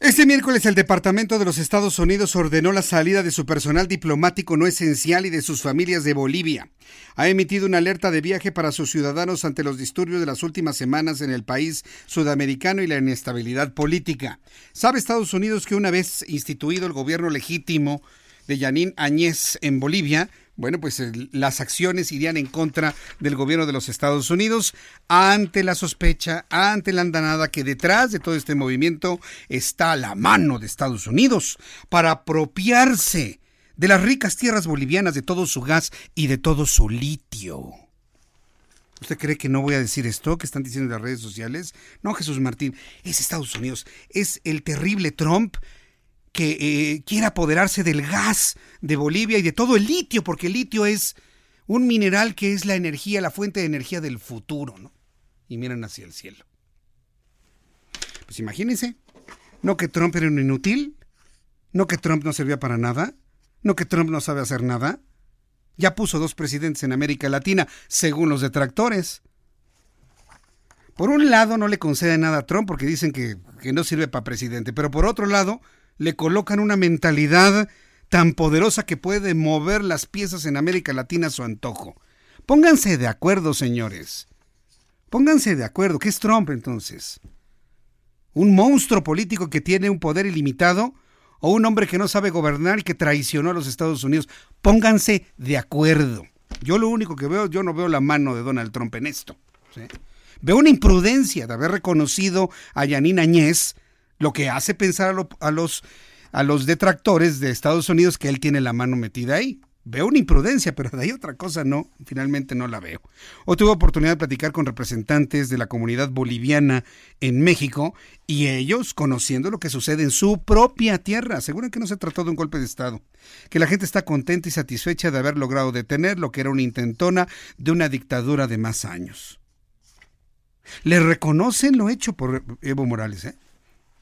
S1: Este miércoles el Departamento de los Estados Unidos ordenó la salida de su personal diplomático no esencial y de sus familias de Bolivia. Ha emitido una alerta de viaje para sus ciudadanos ante los disturbios de las últimas semanas en el país sudamericano y la inestabilidad política. Sabe Estados Unidos que una vez instituido el gobierno legítimo de Yanín Añez en Bolivia, bueno, pues las acciones irían en contra del gobierno de los Estados Unidos ante la sospecha, ante la andanada que detrás de todo este movimiento está la mano de Estados Unidos para apropiarse de las ricas tierras bolivianas, de todo su gas y de todo su litio. ¿Usted cree que no voy a decir esto que están diciendo en las redes sociales? No, Jesús Martín, es Estados Unidos, es el terrible Trump que eh, quiere apoderarse del gas de Bolivia y de todo el litio, porque el litio es un mineral que es la energía, la fuente de energía del futuro, ¿no? Y miran hacia el cielo. Pues imagínense, no que Trump era un inútil, no que Trump no servía para nada, no que Trump no sabe hacer nada. Ya puso dos presidentes en América Latina, según los detractores. Por un lado, no le conceden nada a Trump porque dicen que, que no sirve para presidente, pero por otro lado, le colocan una mentalidad tan poderosa que puede mover las piezas en América Latina a su antojo. Pónganse de acuerdo, señores. Pónganse de acuerdo. ¿Qué es Trump entonces? ¿Un monstruo político que tiene un poder ilimitado? ¿O un hombre que no sabe gobernar y que traicionó a los Estados Unidos? Pónganse de acuerdo. Yo lo único que veo, yo no veo la mano de Donald Trump en esto. Veo una imprudencia de haber reconocido a Yanina Añez lo que hace pensar a, lo, a, los, a los detractores de Estados Unidos que él tiene la mano metida ahí. Veo una imprudencia, pero de ahí otra cosa no, finalmente no la veo. O tuve oportunidad de platicar con representantes de la comunidad boliviana en México y ellos, conociendo lo que sucede en su propia tierra, aseguran que no se trató de un golpe de Estado, que la gente está contenta y satisfecha de haber logrado detener lo que era una intentona de una dictadura de más años. Le reconocen lo hecho por Evo Morales, ¿eh?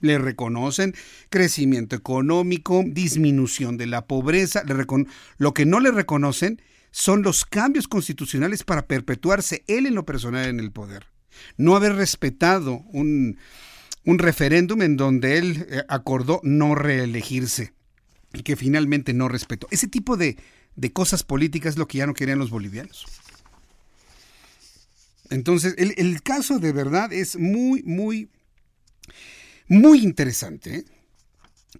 S1: Le reconocen crecimiento económico, disminución de la pobreza. Lo que no le reconocen son los cambios constitucionales para perpetuarse él en lo personal en el poder. No haber respetado un, un referéndum en donde él eh, acordó no reelegirse y que finalmente no respetó. Ese tipo de, de cosas políticas es lo que ya no querían los bolivianos. Entonces, el, el caso de verdad es muy, muy muy interesante.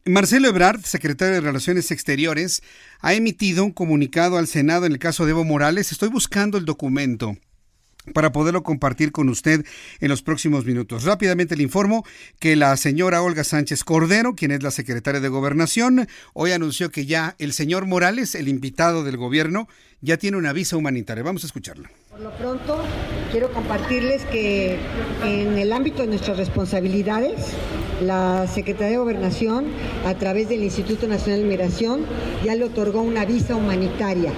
S1: Marcelo Ebrard, secretario de Relaciones Exteriores, ha emitido un comunicado al Senado en el caso de Evo Morales. Estoy buscando el documento. para poderlo compartir con usted en los próximos minutos. Rápidamente le informo que la señora Olga Sánchez Cordero, quien es la secretaria de Gobernación, hoy anunció que ya el señor Morales, el invitado del gobierno, ya tiene una visa humanitaria. Vamos a escucharla.
S11: Por lo pronto, quiero compartirles que en el ámbito de nuestras responsabilidades, la Secretaría de Gobernación, a través del Instituto Nacional de Migración, ya le otorgó una visa humanitaria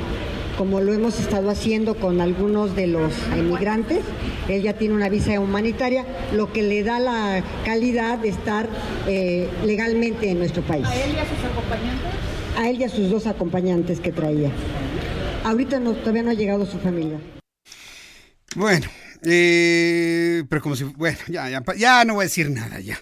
S11: como lo hemos estado haciendo con algunos de los inmigrantes. Él ya tiene una visa humanitaria, lo que le da la calidad de estar eh, legalmente en nuestro país.
S9: ¿A él y a sus acompañantes?
S11: A él y a sus dos acompañantes que traía. Ahorita no, todavía no ha llegado su familia.
S1: Bueno, eh, pero como si, bueno, ya, ya, ya no voy a decir nada ya.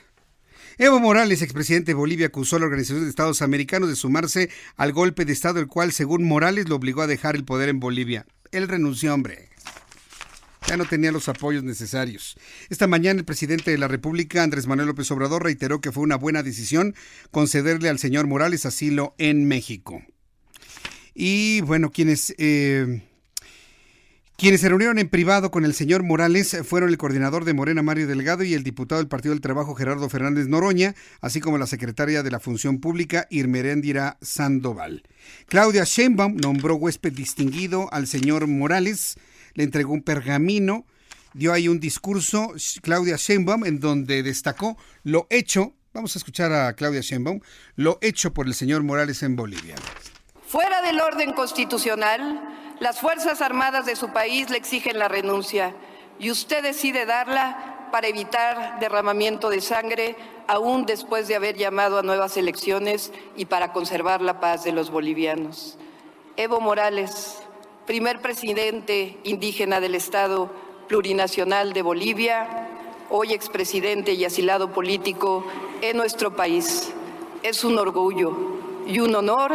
S1: Evo Morales, expresidente de Bolivia, acusó a la Organización de Estados Americanos de sumarse al golpe de Estado, el cual, según Morales, lo obligó a dejar el poder en Bolivia. Él renunció, hombre. Ya no tenía los apoyos necesarios. Esta mañana el presidente de la República, Andrés Manuel López Obrador, reiteró que fue una buena decisión concederle al señor Morales asilo en México. Y bueno, quienes eh, quienes se reunieron en privado con el señor Morales fueron el coordinador de Morena Mario Delgado y el diputado del Partido del Trabajo Gerardo Fernández Noroña, así como la secretaria de la Función Pública Irmeréndira Sandoval. Claudia Sheinbaum nombró huésped distinguido al señor Morales, le entregó un pergamino, dio ahí un discurso Claudia Sheinbaum en donde destacó lo hecho, vamos a escuchar a Claudia Sheinbaum, lo hecho por el señor Morales en Bolivia.
S12: Fuera del orden constitucional, las Fuerzas Armadas de su país le exigen la renuncia y usted decide darla para evitar derramamiento de sangre aún después de haber llamado a nuevas elecciones y para conservar la paz de los bolivianos. Evo Morales, primer presidente indígena del Estado plurinacional de Bolivia, hoy expresidente y asilado político en nuestro país. Es un orgullo y un honor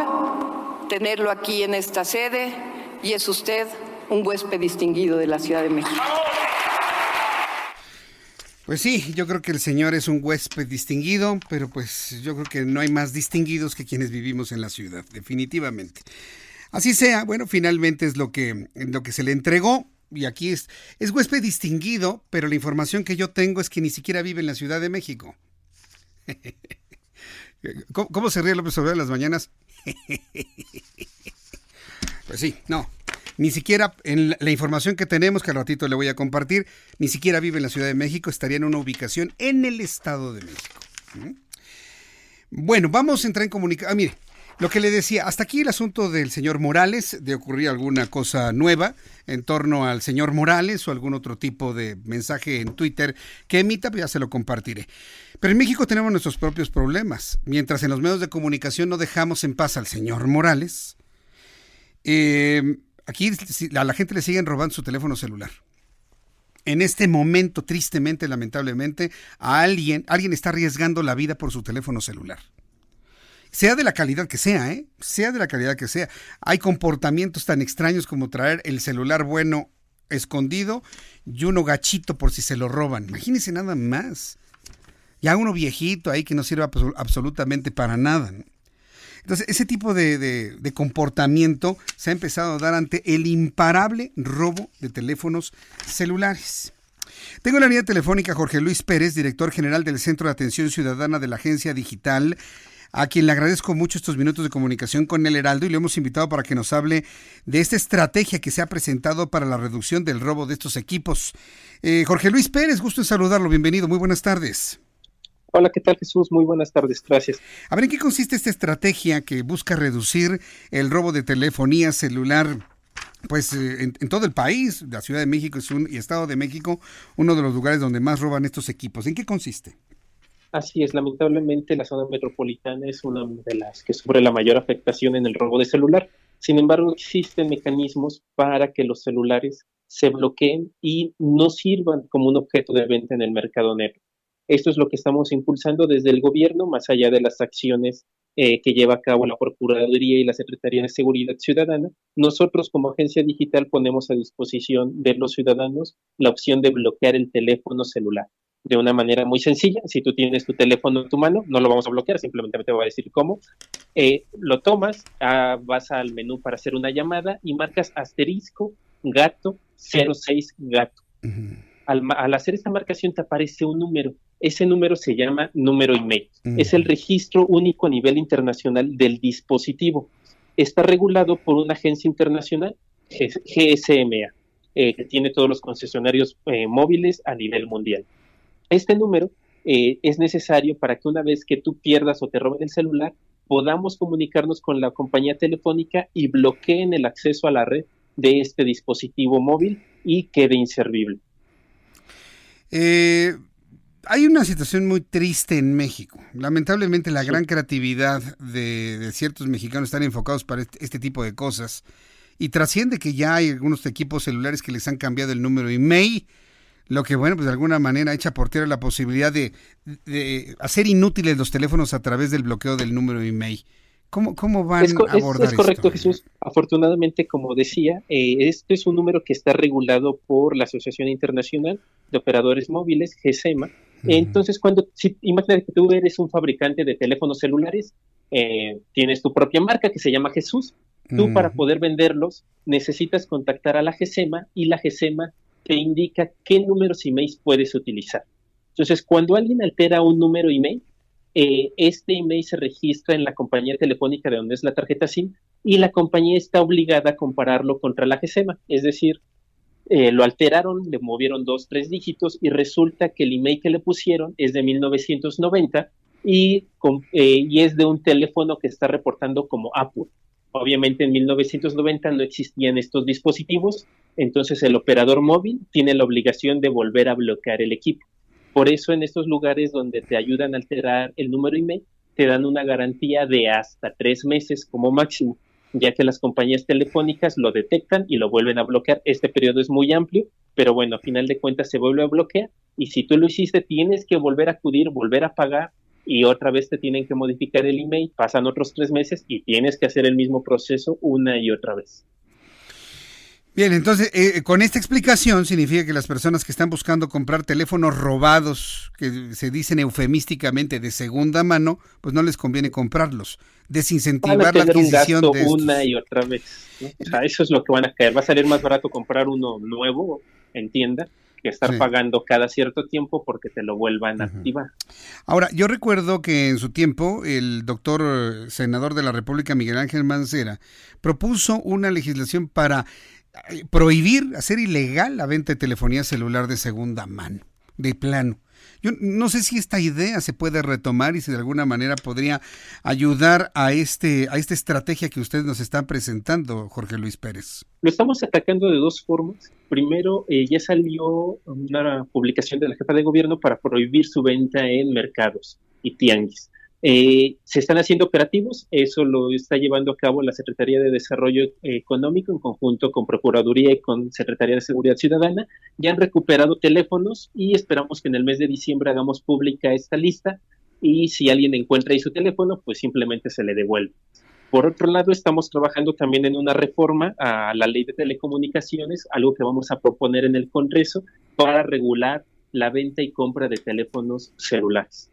S12: tenerlo aquí en esta sede y es usted un huésped distinguido de la Ciudad de México.
S1: Pues sí, yo creo que el señor es un huésped distinguido, pero pues yo creo que no hay más distinguidos que quienes vivimos en la ciudad, definitivamente. Así sea, bueno, finalmente es lo que, lo que se le entregó. Y aquí es, es huésped distinguido, pero la información que yo tengo es que ni siquiera vive en la Ciudad de México. ¿Cómo, se ríe López Obrador en las mañanas? Pues sí, no. Ni siquiera en la información que tenemos, que al ratito le voy a compartir, ni siquiera vive en la Ciudad de México, estaría en una ubicación en el Estado de México. ¿Mm? Bueno, vamos a entrar en comunicación. Ah, mire, lo que le decía, hasta aquí el asunto del señor Morales, de ocurrir alguna cosa nueva en torno al señor Morales o algún otro tipo de mensaje en Twitter que emita, pues ya se lo compartiré. Pero en México tenemos nuestros propios problemas. Mientras en los medios de comunicación no dejamos en paz al señor Morales, eh, aquí a la gente le siguen robando su teléfono celular. En este momento, tristemente, lamentablemente, a alguien, alguien está arriesgando la vida por su teléfono celular. Sea de la calidad que sea, ¿eh? Sea de la calidad que sea. Hay comportamientos tan extraños como traer el celular bueno escondido y uno gachito por si se lo roban. Imagínense nada más. Ya uno viejito ahí que no sirve absolutamente para nada. Entonces, ese tipo de, comportamiento se ha empezado a dar ante el imparable robo de teléfonos celulares. Tengo en la línea telefónica Jorge Luis Pérez, director general del Centro de Atención Ciudadana de la Agencia Digital, a quien le agradezco mucho estos minutos de comunicación con el Heraldo y le hemos invitado para que nos hable de esta estrategia que se ha presentado para la reducción del robo de estos equipos. Eh, Jorge Luis Pérez, gusto en saludarlo, bienvenido, muy buenas tardes.
S13: Hola, ¿qué tal Jesús? Muy buenas tardes, gracias.
S1: A ver, ¿en qué consiste esta estrategia que busca reducir el robo de telefonía celular? Pues eh, en, todo el país, la Ciudad de México es un, y Estado de México, uno de los lugares donde más roban estos equipos. ¿En qué consiste?
S13: Así es, lamentablemente la zona metropolitana es una de las que sufre la mayor afectación en el robo de celular. Sin embargo, existen mecanismos para que los celulares se bloqueen y no sirvan como un objeto de venta en el mercado negro. Esto es lo que estamos impulsando desde el gobierno, más allá de las acciones eh, que lleva a cabo la Procuraduría y la Secretaría de Seguridad Ciudadana. Nosotros como agencia digital ponemos a disposición de los ciudadanos la opción de bloquear el teléfono celular de una manera muy sencilla. Si tú tienes tu teléfono en tu mano, no lo vamos a bloquear, simplemente te voy a decir cómo. Eh, lo tomas, ah, vas al menú para hacer una llamada y marcas asterisco gato 06 gato. al, hacer esta marcación te aparece un número. Ese número se llama número email. Es el registro único a nivel internacional del dispositivo. Está regulado por una agencia internacional, GSMA, eh, que tiene todos los concesionarios eh, móviles a nivel mundial. Este número eh, es necesario para que una vez que tú pierdas o te roben el celular, podamos comunicarnos con la compañía telefónica y bloqueen el acceso a la red de este dispositivo móvil y quede inservible.
S1: Eh, hay una situación muy triste en México. Lamentablemente la gran creatividad de, ciertos mexicanos están enfocados para este, este, tipo de cosas y trasciende que ya hay algunos equipos celulares que les han cambiado el número email, lo que bueno, pues de alguna manera echa por tierra la posibilidad de, hacer inútiles los teléfonos a través del bloqueo del número email. ¿Cómo, cómo van a abordar
S13: es, es correcto, Jesús. Afortunadamente, como decía, eh, este es un número que está regulado por la Asociación Internacional de Operadores Móviles, Entonces, cuando, si, imagínate que tú eres un fabricante de teléfonos celulares, eh, tienes tu propia marca que se llama Jesús, tú para poder venderlos necesitas contactar a la GSEMA y la GSEMA te indica qué números email puedes utilizar. Entonces, cuando alguien altera un número email, eh, este email se registra en la compañía telefónica de donde es la tarjeta SIM y la compañía está obligada a compararlo contra la GESEMA. Es decir, eh, lo alteraron, le movieron dos, tres dígitos y resulta que el email que le pusieron es de 1990 y, eh, y es de un teléfono que está reportando como Apple. Obviamente en 1990 no existían estos dispositivos, entonces el operador móvil tiene la obligación de volver a bloquear el equipo. Por eso en estos lugares donde te ayudan a alterar el número email, te dan una garantía de hasta tres meses como máximo, ya que las compañías telefónicas lo detectan y lo vuelven a bloquear. Este periodo es muy amplio, pero bueno, a final de cuentas se vuelve a bloquear y si tú lo hiciste tienes que volver a acudir, volver a pagar y otra vez te tienen que modificar el email, pasan otros tres meses y tienes que hacer el mismo proceso una y otra vez.
S1: Bien, entonces, eh, con esta explicación significa que las personas que están buscando comprar teléfonos robados, que se dicen eufemísticamente de segunda mano, pues no les conviene comprarlos. Desincentivar la adquisición de
S13: una y otra vez. O sea, eso es lo que van a caer. Va a salir más barato comprar uno nuevo en tienda que estar pagando cada cierto tiempo porque te lo vuelvan a activar.
S1: Ahora, yo recuerdo que en su tiempo el doctor eh, senador de la República, Miguel Ángel Mancera, propuso una legislación para prohibir, hacer ilegal la venta de telefonía celular de segunda mano, de plano. Yo no sé si esta idea se puede retomar y si de alguna manera podría ayudar a este a esta estrategia que ustedes nos están presentando, Jorge Luis Pérez.
S13: Lo estamos atacando de dos formas. Primero, eh, ya salió una publicación de la jefa de gobierno para prohibir su venta en mercados y tianguis. Eh, se están haciendo operativos, eso lo está llevando a cabo la Secretaría de Desarrollo Económico en conjunto con Procuraduría y con Secretaría de Seguridad Ciudadana. Ya han recuperado teléfonos y esperamos que en el mes de diciembre hagamos pública esta lista y si alguien encuentra ahí su teléfono, pues simplemente se le devuelve. Por otro lado, estamos trabajando también en una reforma a la ley de telecomunicaciones, algo que vamos a proponer en el Congreso para regular la venta y compra de teléfonos celulares.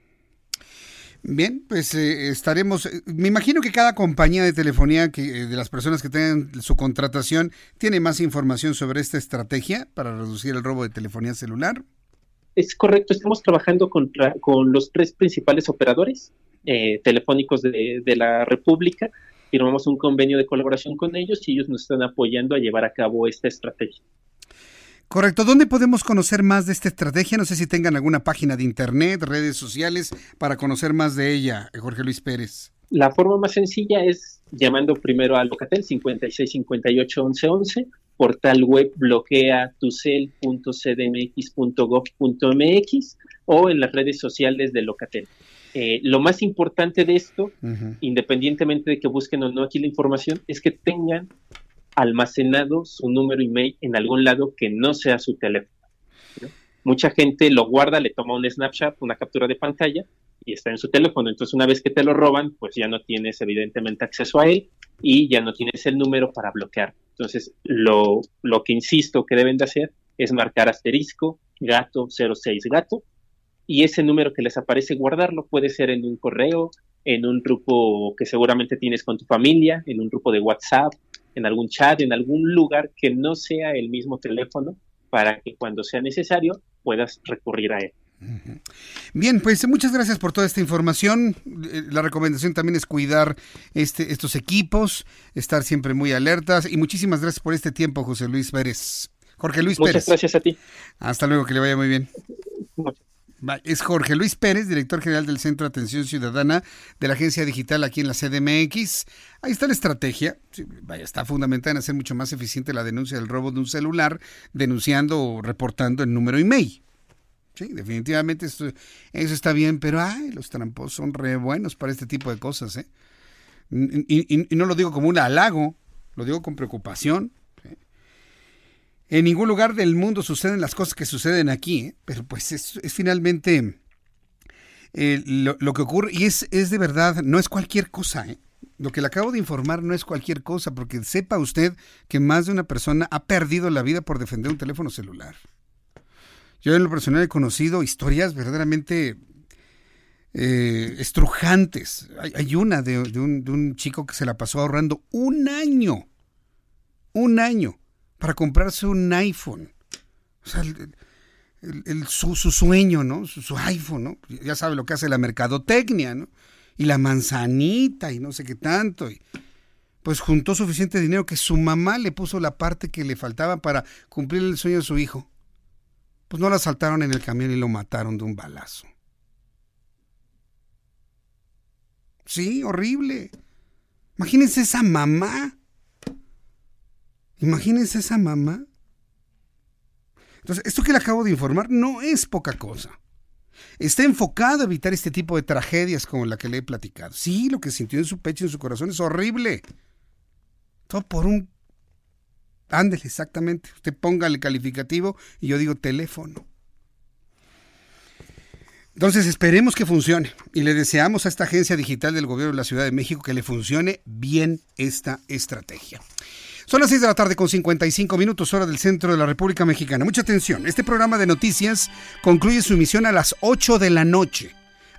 S1: Bien, pues eh, estaremos. Eh, me imagino que cada compañía de telefonía, que, eh, de las personas que tengan su contratación, tiene más información sobre esta estrategia para reducir el robo de telefonía celular.
S13: Es correcto, estamos trabajando con los tres principales operadores telefónicos de, de la República. Firmamos un convenio de colaboración con ellos y ellos nos están apoyando a llevar a cabo esta estrategia.
S1: Correcto. ¿Dónde podemos conocer más de esta estrategia? No sé si tengan alguna página de internet, redes sociales, para conocer más de ella, Jorge Luis Pérez.
S13: La forma más sencilla es llamando primero a Locatel 56581111, portal web bloquea tucel.cdmx.gov.mx o en las redes sociales de Locatel. Eh, lo más importante de esto, independientemente de que busquen o no aquí la información, es que tengan almacenado su número email en algún lado que no sea su teléfono. Mucha gente lo guarda, le toma un snapshot, una captura de pantalla y está en su teléfono. Entonces, una vez que te lo roban, pues ya no tienes evidentemente acceso a él y ya no tienes el número para bloquear. Entonces, lo, lo que insisto que deben de hacer es marcar asterisco, gato 06 gato, y ese número que les aparece guardarlo puede ser en un correo, en un grupo que seguramente tienes con tu familia, en un grupo de WhatsApp, en algún chat, en algún lugar que no sea el mismo teléfono para que cuando sea necesario puedas recurrir a él.
S1: Bien, pues muchas gracias por toda esta información. Eh, la recomendación también es cuidar este, estos equipos, estar siempre muy alertas y muchísimas gracias por este tiempo, José Luis Pérez. Jorge Luis
S13: Pérez.
S1: Muchas
S13: gracias a ti.
S1: Hasta luego, que le vaya muy bien. Es Jorge Luis Pérez, director general del Centro de Atención Ciudadana de la Agencia Digital aquí en la CDMX. Ahí está la estrategia. vaya, está fundamental en hacer mucho más eficiente la denuncia del robo de un celular, denunciando o reportando el número email. Sí, definitivamente eso está bien, pero ay, los trampos son re buenos para este tipo de cosas. ¿eh? Y, no lo digo como un halago, lo digo con preocupación. En ningún lugar del mundo suceden las cosas que suceden aquí, ¿eh? pero pues es, finalmente eh, lo, que ocurre, y es, es de verdad, no es cualquier cosa. ¿eh? Lo que le acabo de informar no es cualquier cosa, porque sepa usted que más de una persona ha perdido la vida por defender un teléfono celular. Yo en lo personal he conocido historias verdaderamente estrujantes. Hay, una de, un, de un chico que se la pasó ahorrando un año, un año para comprarse un iPhone. O sea, su, sueño, ¿no? Su, iPhone, ¿no? Ya sabe lo que hace la mercadotecnia, ¿no? Y la manzanita y no sé qué tanto. Y pues juntó suficiente dinero que su mamá le puso la parte que le faltaba para cumplir el sueño de su hijo. Pues no la saltaron en el camión y lo mataron de un balazo. Sí, horrible. Imagínense esa mamá Imagínense esa mamá. Entonces, esto que le acabo de informar no es poca cosa. Está enfocado a evitar este tipo de tragedias como la que le he platicado. Sí, lo que sintió en su pecho y en su corazón es horrible. Todo por un... Ándele, exactamente. Usted ponga el calificativo y yo digo teléfono. Entonces esperemos que funcione y le deseamos a esta agencia digital del gobierno de la Ciudad de México que le funcione bien esta estrategia. Son las 6 de la tarde con 55 minutos hora del centro de la República Mexicana. Mucha atención, este programa de noticias concluye su emisión a las 8 de la noche.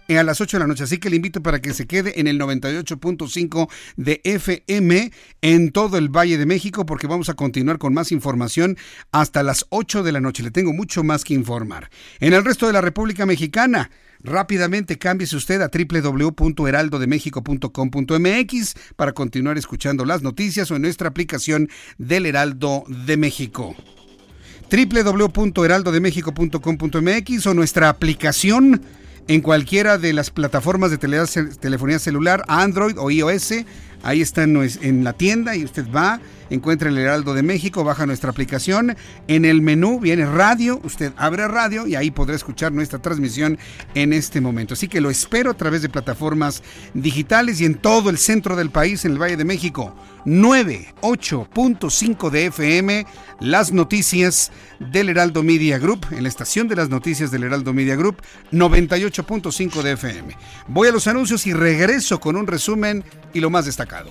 S1: Eh, a las 8 de la noche, así que le invito para que se quede en el 98.5 de FM en todo el Valle de México porque vamos a continuar con más información hasta las 8 de la noche. Le tengo mucho más que informar. En el resto de la República Mexicana, Rápidamente cámbiese usted a www.heraldodemexico.com.mx para continuar escuchando las noticias o en nuestra aplicación del Heraldo de México www.heraldodemexico.com.mx o nuestra aplicación en cualquiera de las plataformas de telefonía celular, Android o iOS. Ahí está en la tienda y usted va encuentra el Heraldo de México, baja nuestra aplicación. En el menú viene radio, usted abre radio y ahí podrá escuchar nuestra transmisión en este momento. Así que lo espero a través de plataformas digitales y en todo el centro del país, en el Valle de México. 98.5 de FM, las noticias del Heraldo Media Group, en la estación de las noticias del Heraldo Media Group, 98.5 de FM. Voy a los anuncios y regreso con un resumen y lo más destacado destacado.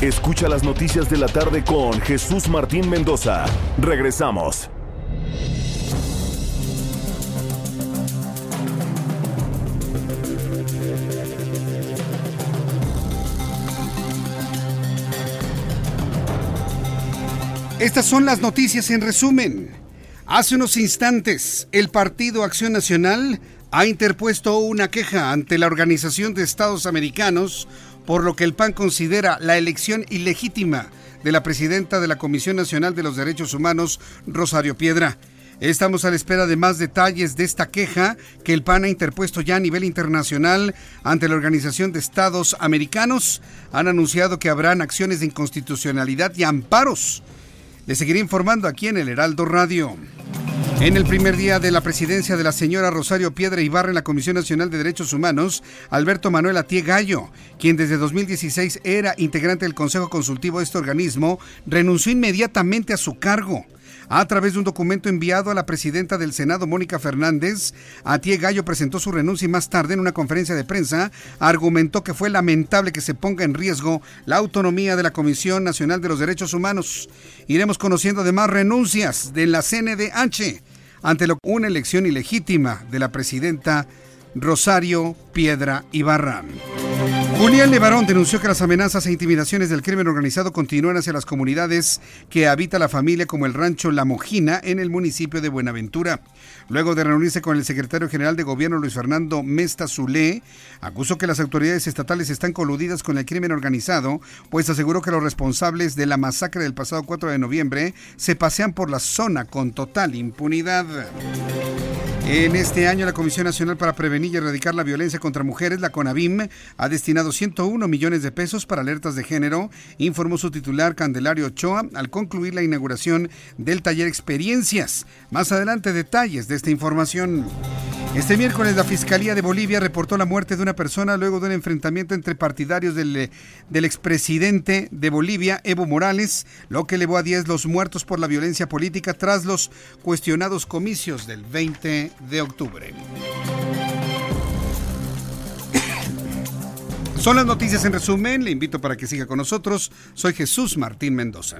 S8: Escucha las noticias de la tarde con Jesús Martín Mendoza. Regresamos.
S1: Estas son las noticias en resumen. Hace unos instantes, el Partido Acción Nacional ha interpuesto una queja ante la Organización de Estados Americanos por lo que el PAN considera la elección ilegítima de la presidenta de la Comisión Nacional de los Derechos Humanos, Rosario Piedra. Estamos a la espera de más detalles de esta queja que el PAN ha interpuesto ya a nivel internacional ante la Organización de Estados Americanos. Han anunciado que habrán acciones de inconstitucionalidad y amparos. Les seguiré informando aquí en el Heraldo Radio. En el primer día de la presidencia de la señora Rosario Piedra Ibarra en la Comisión Nacional de Derechos Humanos, Alberto Manuel Atié Gallo, quien desde 2016 era integrante del Consejo Consultivo de este organismo, renunció inmediatamente a su cargo. A través de un documento enviado a la presidenta del Senado, Mónica Fernández, Atié Gallo presentó su renuncia y más tarde en una conferencia de prensa argumentó que fue lamentable que se ponga en riesgo la autonomía de la Comisión Nacional de los Derechos Humanos. Iremos conociendo además renuncias de la CNDH ante una elección ilegítima de la presidenta Rosario Piedra Ibarra. Julián Levarón denunció que las amenazas e intimidaciones del crimen organizado continúan hacia las comunidades que habita la familia como el rancho La Mojina en el municipio de Buenaventura. Luego de reunirse con el secretario general de gobierno Luis Fernando Mesta Zulé, acusó que las autoridades estatales están coludidas con el crimen organizado, pues aseguró que los responsables de la masacre del pasado 4 de noviembre se pasean por la zona con total impunidad. En este año, la Comisión Nacional para Prevenir y Erradicar la Violencia contra Mujeres, la CONAVIM, ha destinado 101 millones de pesos para alertas de género, informó su titular Candelario Ochoa al concluir la inauguración del taller Experiencias. Más adelante, detalles de esta información. Este miércoles, la Fiscalía de Bolivia reportó la muerte de una persona luego de un enfrentamiento entre partidarios del, del expresidente de Bolivia, Evo Morales, lo que elevó a 10 los muertos por la violencia política tras los cuestionados comicios del 20 de octubre. Son las noticias en resumen. Le invito para que siga con nosotros. Soy Jesús Martín Mendoza.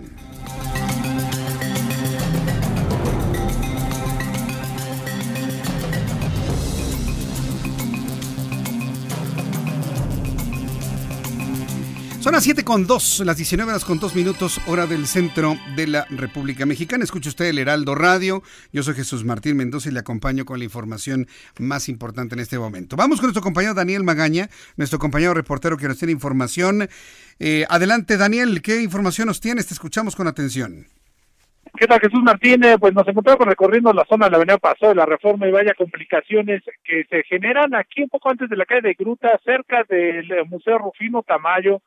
S1: Son las 7 con 2, las 19 horas con 2 minutos, hora del centro de la República Mexicana. Escucha usted el Heraldo Radio. Yo soy Jesús Martín Mendoza y le acompaño con la información más importante en este momento. Vamos con nuestro compañero Daniel Magaña, nuestro compañero reportero que nos tiene información. Eh, adelante, Daniel, ¿qué información nos tienes? Te escuchamos con atención.
S14: ¿Qué tal, Jesús Martínez? Pues nos encontramos recorriendo la zona de la Avenida Paso de la Reforma y vaya complicaciones que se generan aquí un poco antes de la calle de Gruta, cerca del Museo Rufino Tamayo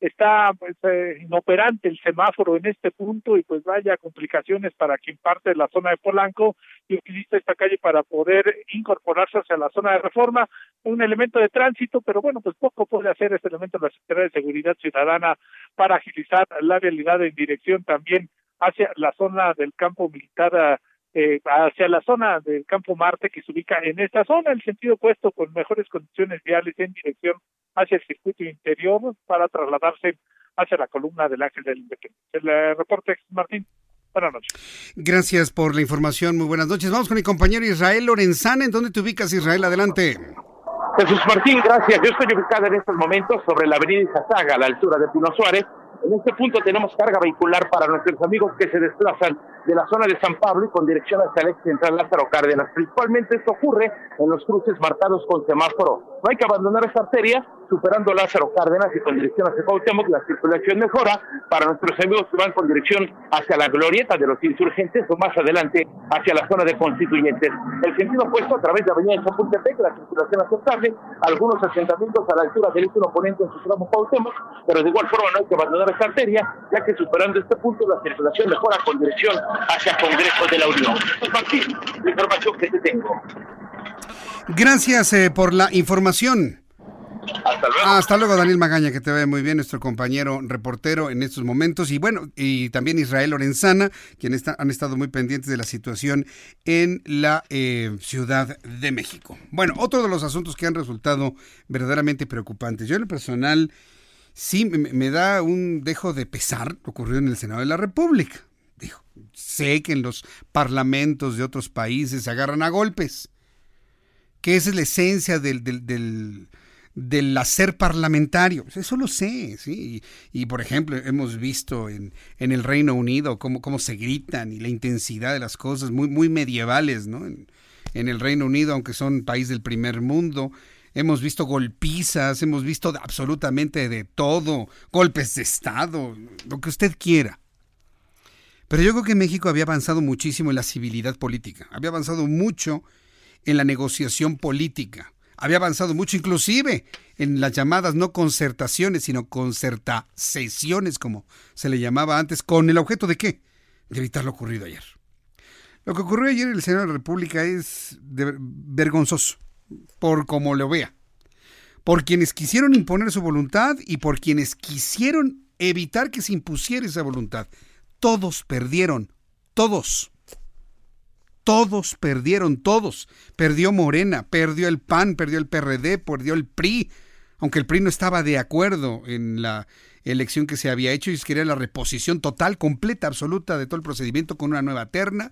S14: está pues eh, inoperante el semáforo en este punto y pues vaya complicaciones para quien parte de la zona de Polanco y utiliza esta calle para poder incorporarse hacia la zona de reforma, un elemento de tránsito, pero bueno, pues poco puede hacer este elemento de la Secretaría de Seguridad Ciudadana para agilizar la realidad en dirección también hacia la zona del campo militar eh, hacia la zona del Campo Marte que se ubica en esta zona, el sentido opuesto con mejores condiciones viales en dirección hacia el circuito interior para trasladarse hacia la columna del Ángel del Independencia. El eh, reporte, Martín. Buenas noches.
S1: Gracias por la información. Muy buenas noches. Vamos con mi compañero Israel Lorenzana. ¿En dónde te ubicas, Israel? Adelante.
S5: Jesús Martín, gracias. Yo estoy ubicado en estos momentos sobre la avenida Izazaga, a la altura de Pino Suárez. En este punto tenemos carga vehicular para nuestros amigos que se desplazan de la zona de San Pablo y con dirección hacia el ex central Lázaro Cárdenas. Principalmente esto ocurre en los cruces marcados con semáforo. No hay que abandonar esta arteria, superando Lázaro Cárdenas y con dirección hacia Cuauhtémoc, la circulación mejora para nuestros amigos que van con dirección hacia la glorieta de los insurgentes o más adelante hacia la zona de constituyentes. El sentido opuesto a través de Avenida de Chapultepec, la circulación aceptable, algunos asentamientos a la altura del último oponente en su tramo Cuauhtémoc, pero de igual forma no hay que abandonar esta arteria, ya que superando este punto la circulación mejora con dirección hacia Congreso de la Unión. Martín, la información que te tengo.
S1: Gracias eh, por la información.
S5: Hasta luego.
S1: Hasta luego, Daniel Magaña, que te ve muy bien, nuestro compañero reportero en estos momentos. Y bueno, y también Israel Lorenzana, quienes han estado muy pendientes de la situación en la eh, Ciudad de México. Bueno, otro de los asuntos que han resultado verdaderamente preocupantes. Yo en lo personal, sí, me, me da un dejo de pesar lo ocurrido en el Senado de la República. Dijo, sé que en los parlamentos de otros países se agarran a golpes, que esa es la esencia del, del, del hacer parlamentario. Eso lo sé, ¿sí? Y, por ejemplo, hemos visto en, en el Reino Unido cómo, cómo, se gritan y la intensidad de las cosas muy, muy medievales, ¿no? En, en el Reino Unido, aunque son país del primer mundo. Hemos visto golpizas, hemos visto absolutamente de todo, golpes de Estado, lo que usted quiera. Pero yo creo que México había avanzado muchísimo en la civilidad política, había avanzado mucho la negociación política, había avanzado mucho inclusive en las llamadas no concertaciones, sino concertaciones, como se le llamaba antes, con el objeto de qué? De evitar lo ocurrido ayer. Lo que ocurrió ayer en el Senado de la República es vergonzoso, por como lo vea. Por quienes quisieron imponer su voluntad y por quienes quisieron evitar que se impusiera esa voluntad. Todos perdieron, todos. Todos perdieron, todos. Perdió Morena, perdió el PAN, perdió el PRD, perdió el PRI, aunque el PRI no estaba de acuerdo en la elección que se había hecho y quería la reposición total, completa, absoluta de todo el procedimiento con una nueva terna.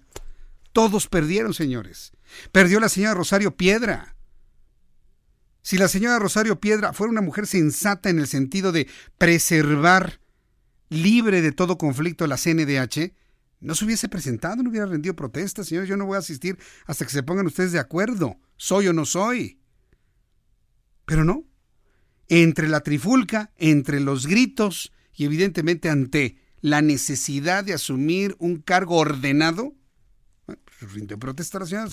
S1: Todos perdieron, señores. Perdió la señora Rosario Piedra. Si la señora Rosario Piedra fuera una mujer sensata en el sentido de preservar libre de todo conflicto la CNDH, no se hubiese presentado, no hubiera rendido protesta, señores. Yo no voy a asistir hasta que se pongan ustedes de acuerdo. Soy o no soy. Pero no. Entre la trifulca, entre los gritos y evidentemente ante la necesidad de asumir un cargo ordenado, bueno, pues rindió protesta la señora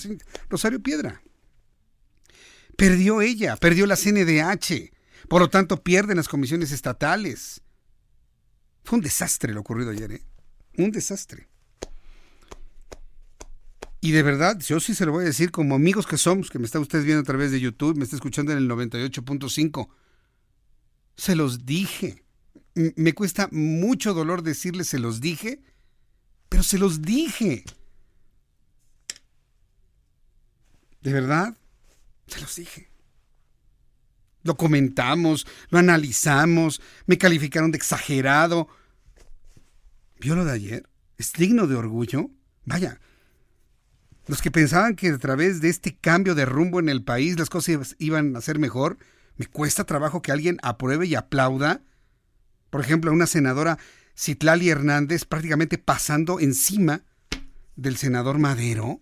S1: Rosario Piedra. Perdió ella, perdió la CNDH. Por lo tanto, pierden las comisiones estatales. Fue un desastre lo ocurrido ayer, ¿eh? Un desastre. Y de verdad, yo sí se lo voy a decir como amigos que somos, que me está usted viendo a través de YouTube, me está escuchando en el 98.5. Se los dije. Me cuesta mucho dolor decirles se los dije, pero se los dije. ¿De verdad? Se los dije. Lo comentamos, lo analizamos, me calificaron de exagerado. ¿Vio lo de ayer? ¿Es digno de orgullo? Vaya, los que pensaban que a través de este cambio de rumbo en el país las cosas iban a ser mejor, me cuesta trabajo que alguien apruebe y aplauda. Por ejemplo, a una senadora Citlali Hernández prácticamente pasando encima del senador Madero.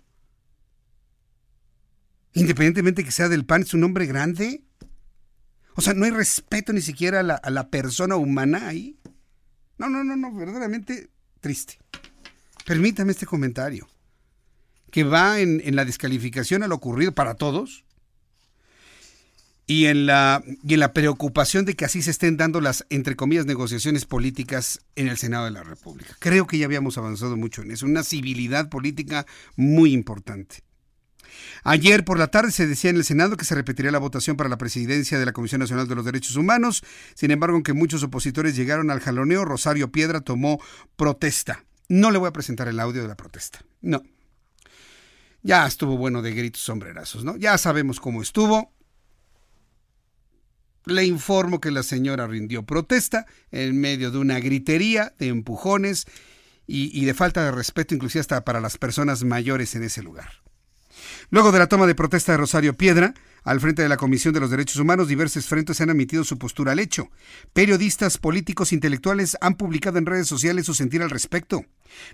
S1: Independientemente que sea del PAN, es un hombre grande. O sea, no hay respeto ni siquiera a la, a la persona humana ahí. No, no, no, no, verdaderamente triste. Permítame este comentario que va en, la descalificación a lo ocurrido para todos y en, la, y en la preocupación de que así se estén dando las, entre comillas, negociaciones políticas en el Senado de la República. Creo que ya habíamos avanzado mucho en eso, una civilidad política muy importante. Ayer por la tarde se decía en el Senado que se repetiría la votación para la presidencia de la Comisión Nacional de los Derechos Humanos. Sin embargo, aunque muchos opositores llegaron al jaloneo, Rosario Piedra tomó protesta. No le voy a presentar el audio de la protesta. No, ya estuvo bueno de gritos sombrerazos, ¿no? Ya sabemos cómo estuvo. Le informo que la señora rindió protesta en medio de una gritería, de empujones y, de falta de respeto, inclusive hasta para las personas mayores en ese lugar. Luego de la toma de protesta de Rosario Piedra, al frente de la Comisión de los Derechos Humanos, diversos frentes han admitido su postura al hecho. Periodistas, políticos, intelectuales han publicado en redes sociales su sentir al respecto.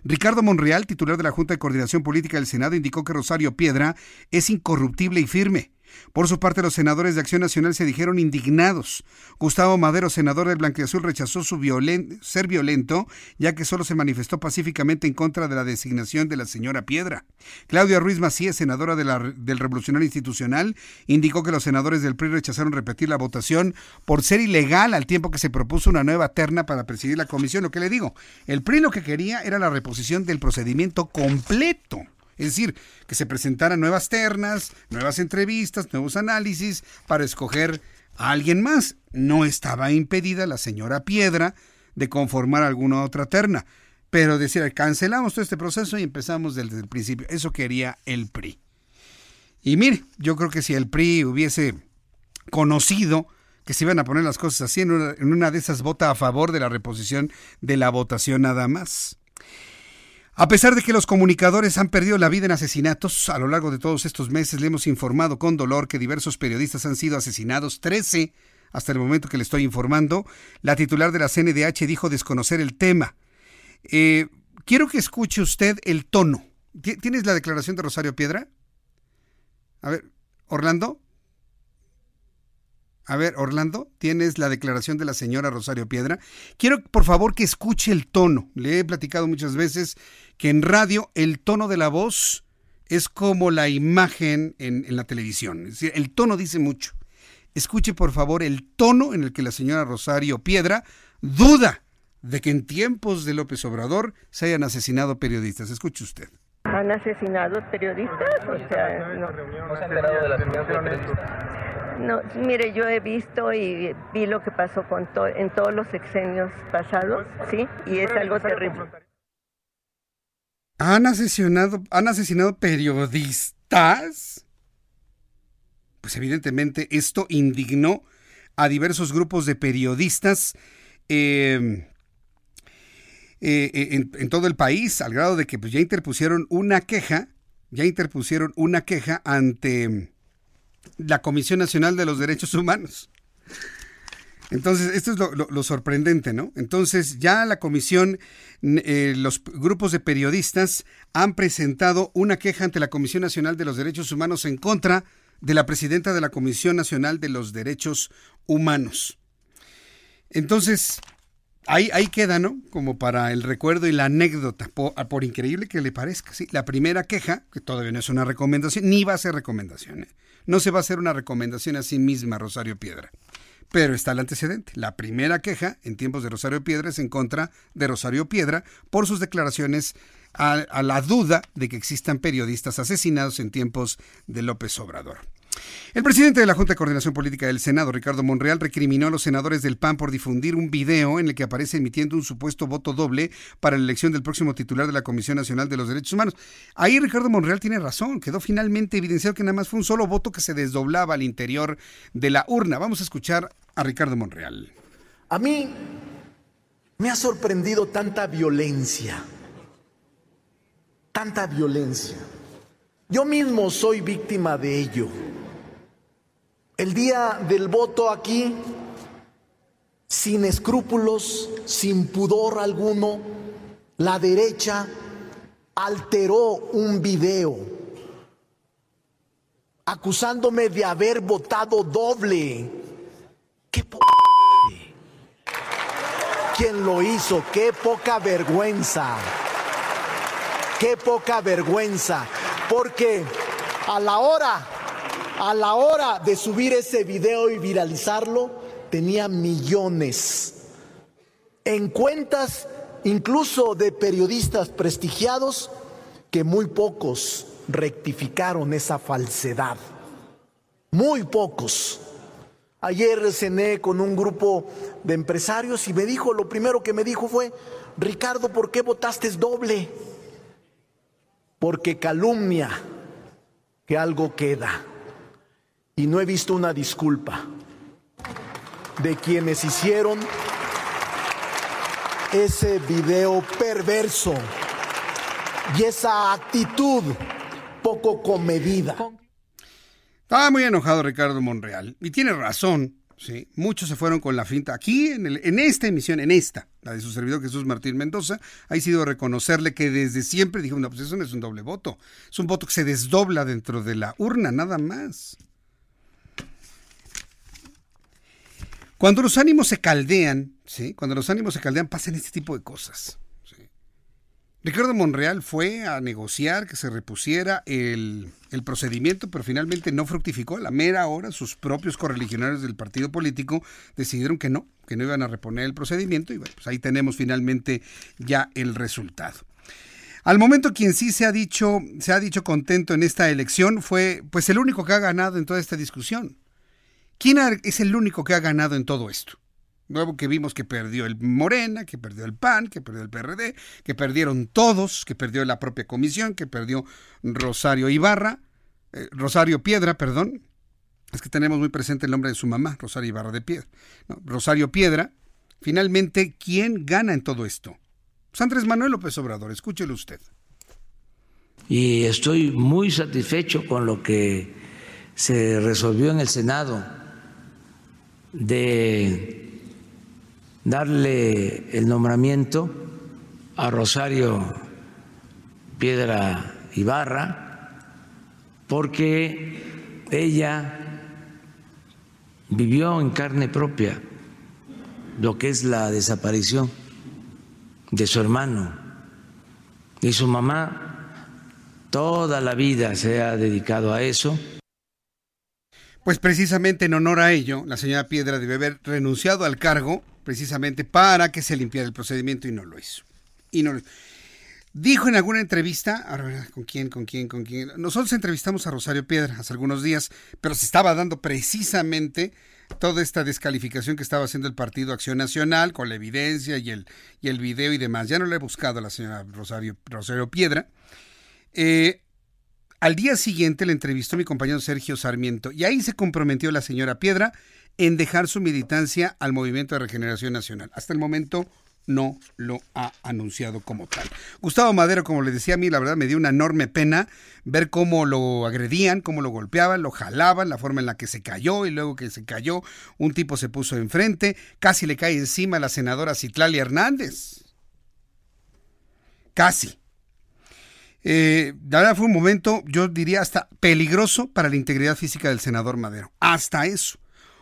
S1: Ricardo Monreal, titular de la Junta de Coordinación Política del Senado, indicó que Rosario Piedra es incorruptible y firme. Por su parte, los senadores de Acción Nacional se dijeron indignados. Gustavo Madero, senador del Blanquiazul, rechazó su ser violento, ya que solo se manifestó pacíficamente en contra de la designación de la señora Piedra. Claudia Ruiz Macías, senadora del Revolucionario Institucional, indicó que los senadores del PRI rechazaron repetir la votación por ser ilegal al tiempo que se propuso una nueva terna para presidir la comisión. Lo que le digo, el PRI lo que quería era la reposición del procedimiento completo. Es decir, que se presentaran nuevas ternas, nuevas entrevistas, nuevos análisis para escoger a alguien más. No estaba impedida la señora Piedra de conformar alguna otra terna, pero decir, cancelamos todo este proceso y empezamos desde el principio. Eso quería el PRI. Y mire, yo creo que si el PRI hubiese conocido que se iban a poner las cosas así, en una, de esas vota a favor de la reposición de la votación nada más. A pesar de que los comunicadores han perdido la vida en asesinatos, a lo largo de todos estos meses le hemos informado con dolor que diversos periodistas han sido asesinados, 13 hasta el momento que le estoy informando. La titular de la CNDH dijo desconocer el tema. Eh, quiero que escuche usted el tono. ¿Tienes la declaración de Rosario Piedra? A ver, Orlando. A ver, Orlando, tienes la declaración de la señora Rosario Piedra. Quiero, por favor, que escuche el tono. Le he platicado muchas veces que en radio el tono de la voz es como la imagen en, en la televisión. Es decir, el tono dice mucho. Escuche, por favor, el tono en el que la señora Rosario Piedra duda de que en tiempos de López Obrador se hayan asesinado periodistas. Escuche usted.
S15: ¿Han asesinado periodistas? O sea, no.
S16: ¿No se ha enterado de?
S15: No, mire, yo he visto y vi lo que pasó con to en todos los sexenios pasados, ¿sí? Y es algo terrible.
S1: ¿Han asesinado, han asesinado periodistas? Pues evidentemente esto indignó a diversos grupos de periodistas eh, eh, en, en, todo el país, al grado de que pues, ya interpusieron una queja, ya interpusieron una queja ante la Comisión Nacional de los Derechos Humanos. Entonces, esto es lo, sorprendente, ¿no? Entonces, ya la comisión, eh, los grupos de periodistas han presentado una queja ante la Comisión Nacional de los Derechos Humanos en contra de la presidenta de la Comisión Nacional de los Derechos Humanos. Entonces, ahí, ahí queda, ¿no? Como para el recuerdo y la anécdota, por, por, increíble que le parezca. ¿sí? La primera queja, que todavía no es una recomendación, ni va a ser recomendación. ¿eh? No se va a hacer una recomendación a sí misma, Rosario Piedra. Pero está el antecedente. La primera queja en tiempos de Rosario Piedra es en contra de Rosario Piedra por sus declaraciones a la duda de que existan periodistas asesinados en tiempos de López Obrador. El presidente de la Junta de Coordinación Política del Senado, Ricardo Monreal, recriminó a los senadores del PAN por difundir un video en el que aparece emitiendo un supuesto voto doble para la elección del próximo titular de la Comisión Nacional de los Derechos Humanos. Ahí Ricardo Monreal tiene razón, quedó finalmente evidenciado que nada más fue un solo voto que se desdoblaba al interior de la urna. Vamos a escuchar a Ricardo Monreal.
S17: A mí me ha sorprendido tanta violencia, tanta violencia. Yo mismo soy víctima de ello. El día del voto aquí, sin escrúpulos, sin pudor alguno, la derecha alteró un video acusándome de haber votado doble. ¡Qué po ¿Quién lo hizo? ¡Qué poca vergüenza! ¡Qué poca vergüenza! Porque a la hora a la hora de subir ese video y viralizarlo, tenía millones en cuentas incluso de periodistas prestigiados que muy pocos rectificaron esa falsedad. Muy pocos. Ayer cené con un grupo de empresarios y me dijo, lo primero que me dijo fue, Ricardo, ¿por qué votaste doble? Porque calumnia que algo queda y no he visto una disculpa de quienes hicieron ese video perverso y esa actitud poco comedida.
S1: Estaba muy enojado Ricardo Monreal y tiene razón. Sí, muchos se fueron con la finta. Aquí, en, esta emisión, en esta, la de su servidor Jesús Martín Mendoza, ha sido reconocerle que desde siempre dijo, no, pues eso no es un doble voto. Es un voto que se desdobla dentro de la urna, nada más. Cuando los ánimos se caldean, ¿sí? Cuando los ánimos se caldean, pasan este tipo de cosas. Ricardo Monreal fue a negociar que se repusiera el, el, procedimiento, pero finalmente no fructificó. A la mera hora, sus propios correligionarios del partido político decidieron que no, que no iban a reponer el procedimiento, y bueno, pues ahí tenemos finalmente ya el resultado. Al momento quien sí se ha dicho, se ha dicho contento en esta elección fue pues el único que ha ganado en toda esta discusión. ¿Quién es el único que ha ganado en todo esto? Luego que vimos que perdió el Morena, que perdió el PAN, que perdió el PRD, que perdieron todos, que perdió la propia comisión, que perdió Rosario Ibarra, eh, Rosario Piedra, perdón. Es que tenemos muy presente el nombre de su mamá, Rosario Ibarra de Piedra. Rosario Piedra. Finalmente, ¿quién gana en todo esto? Pues Andrés Manuel López Obrador, escúchelo usted.
S18: Y estoy muy satisfecho con lo que se resolvió en el Senado de darle el nombramiento a Rosario Piedra Ibarra, porque ella vivió en carne propia lo que es la desaparición de su hermano y su mamá toda la vida se ha dedicado a eso.
S1: Pues precisamente en honor a ello, la señora Piedra debe haber renunciado al cargo precisamente para que se limpiara el procedimiento y no lo hizo. Y no Dijo en alguna entrevista, ahora, ¿con quién, con quién, con quién? Nosotros entrevistamos a Rosario Piedra hace algunos días, pero se estaba dando precisamente toda esta descalificación que estaba haciendo el Partido Acción Nacional con la evidencia y el, y el video y demás. Ya no le he buscado a la señora Rosario, Rosario Piedra. Eh, al día siguiente le entrevistó mi compañero Sergio Sarmiento y ahí se comprometió la señora Piedra en dejar su militancia al Movimiento de Regeneración Nacional. Hasta el momento no lo ha anunciado como tal. Gustavo Madero, como le decía a mí, la verdad me dio una enorme pena ver cómo lo agredían, cómo lo golpeaban, lo jalaban, la forma en la que se cayó y luego que se cayó, un tipo se puso enfrente, casi le cae encima a la senadora Citlali Hernández. Casi. Eh, la verdad fue un momento, yo diría, hasta peligroso para la integridad física del senador Madero. Hasta eso.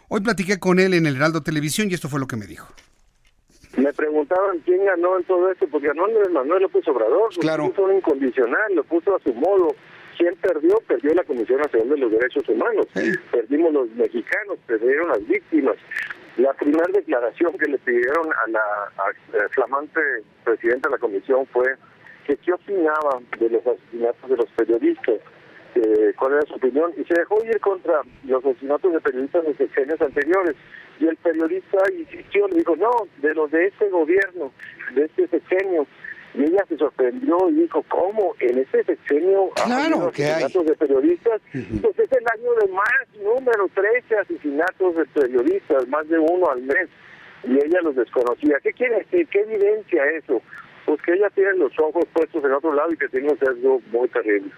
S1: Hoy platiqué con él en el Heraldo Televisión y esto fue lo que me dijo.
S4: Me preguntaban quién ganó en todo esto, porque ganó Manuel López Obrador,
S1: claro.
S4: lo puso un incondicional, lo puso a su modo. ¿Quién perdió? Perdió la Comisión Nacional de los Derechos Humanos. Perdimos los mexicanos, perdieron las víctimas. La primera declaración que le pidieron a la flamante presidenta de la comisión fue que qué opinaba de los asesinatos de los periodistas, cuál era su opinión, y se dejó ir contra los asesinatos de periodistas de sexenios anteriores. Y el periodista insistió, le dijo, no, de los de este gobierno, de este sexenio. Y ella se sorprendió y dijo, ¿cómo? En ese sexenio
S1: claro
S4: que asesinatos de periodistas. Pues es el año de más, número 13 asesinatos de periodistas, más de uno al mes. Y ella los desconocía. ¿Qué quiere decir? ¿Qué evidencia eso? Pues que ella tiene los ojos puestos en otro lado y que tiene un sesgo muy terrible.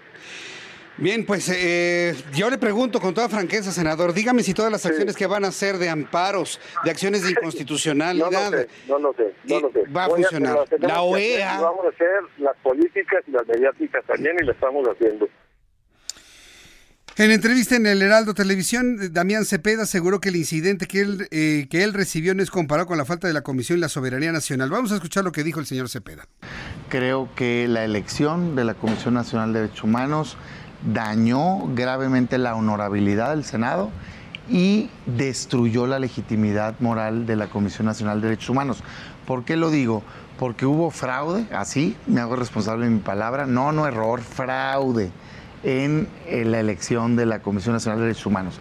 S1: Bien, pues eh, yo le pregunto con toda franqueza, senador, dígame si todas las acciones que van a hacer de amparos, de acciones de inconstitucionalidad,
S4: no lo sé, no lo sé,
S1: va a funcionar. la OEA.
S4: Vamos a hacer las políticas y las mediáticas también y lo estamos haciendo.
S1: En entrevista en el Heraldo Televisión, Damián Cepeda aseguró que el incidente que él, eh, que él recibió no es comparado con la falta de la Comisión y la soberanía nacional. Vamos a escuchar lo que dijo el señor Cepeda.
S19: Creo que la elección de la Comisión Nacional de Derechos Humanos dañó gravemente la honorabilidad del Senado y destruyó la legitimidad moral de la Comisión Nacional de Derechos Humanos. ¿Por qué lo digo? Porque hubo fraude, así me hago responsable de mi palabra, no, no error, fraude en, la elección de la Comisión Nacional de Derechos Humanos.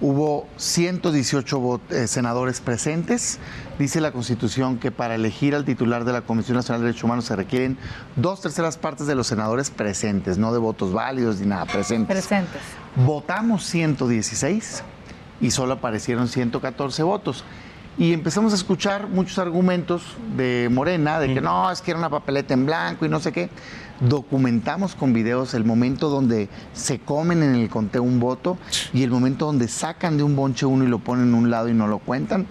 S19: Hubo 118 eh, senadores presentes. Dice la Constitución que para elegir al titular de la Comisión Nacional de Derechos Humanos se requieren dos terceras partes de los senadores presentes, no de votos válidos ni nada, presentes.
S20: Presentes.
S19: Votamos 116 y solo aparecieron 114 votos. Y empezamos a escuchar muchos argumentos de Morena, de que no, es que era una papeleta en blanco y no sé qué documentamos con videos el momento donde se comen en el conteo un voto y el momento donde sacan de un bonche uno y lo ponen en un lado y no lo cuentan.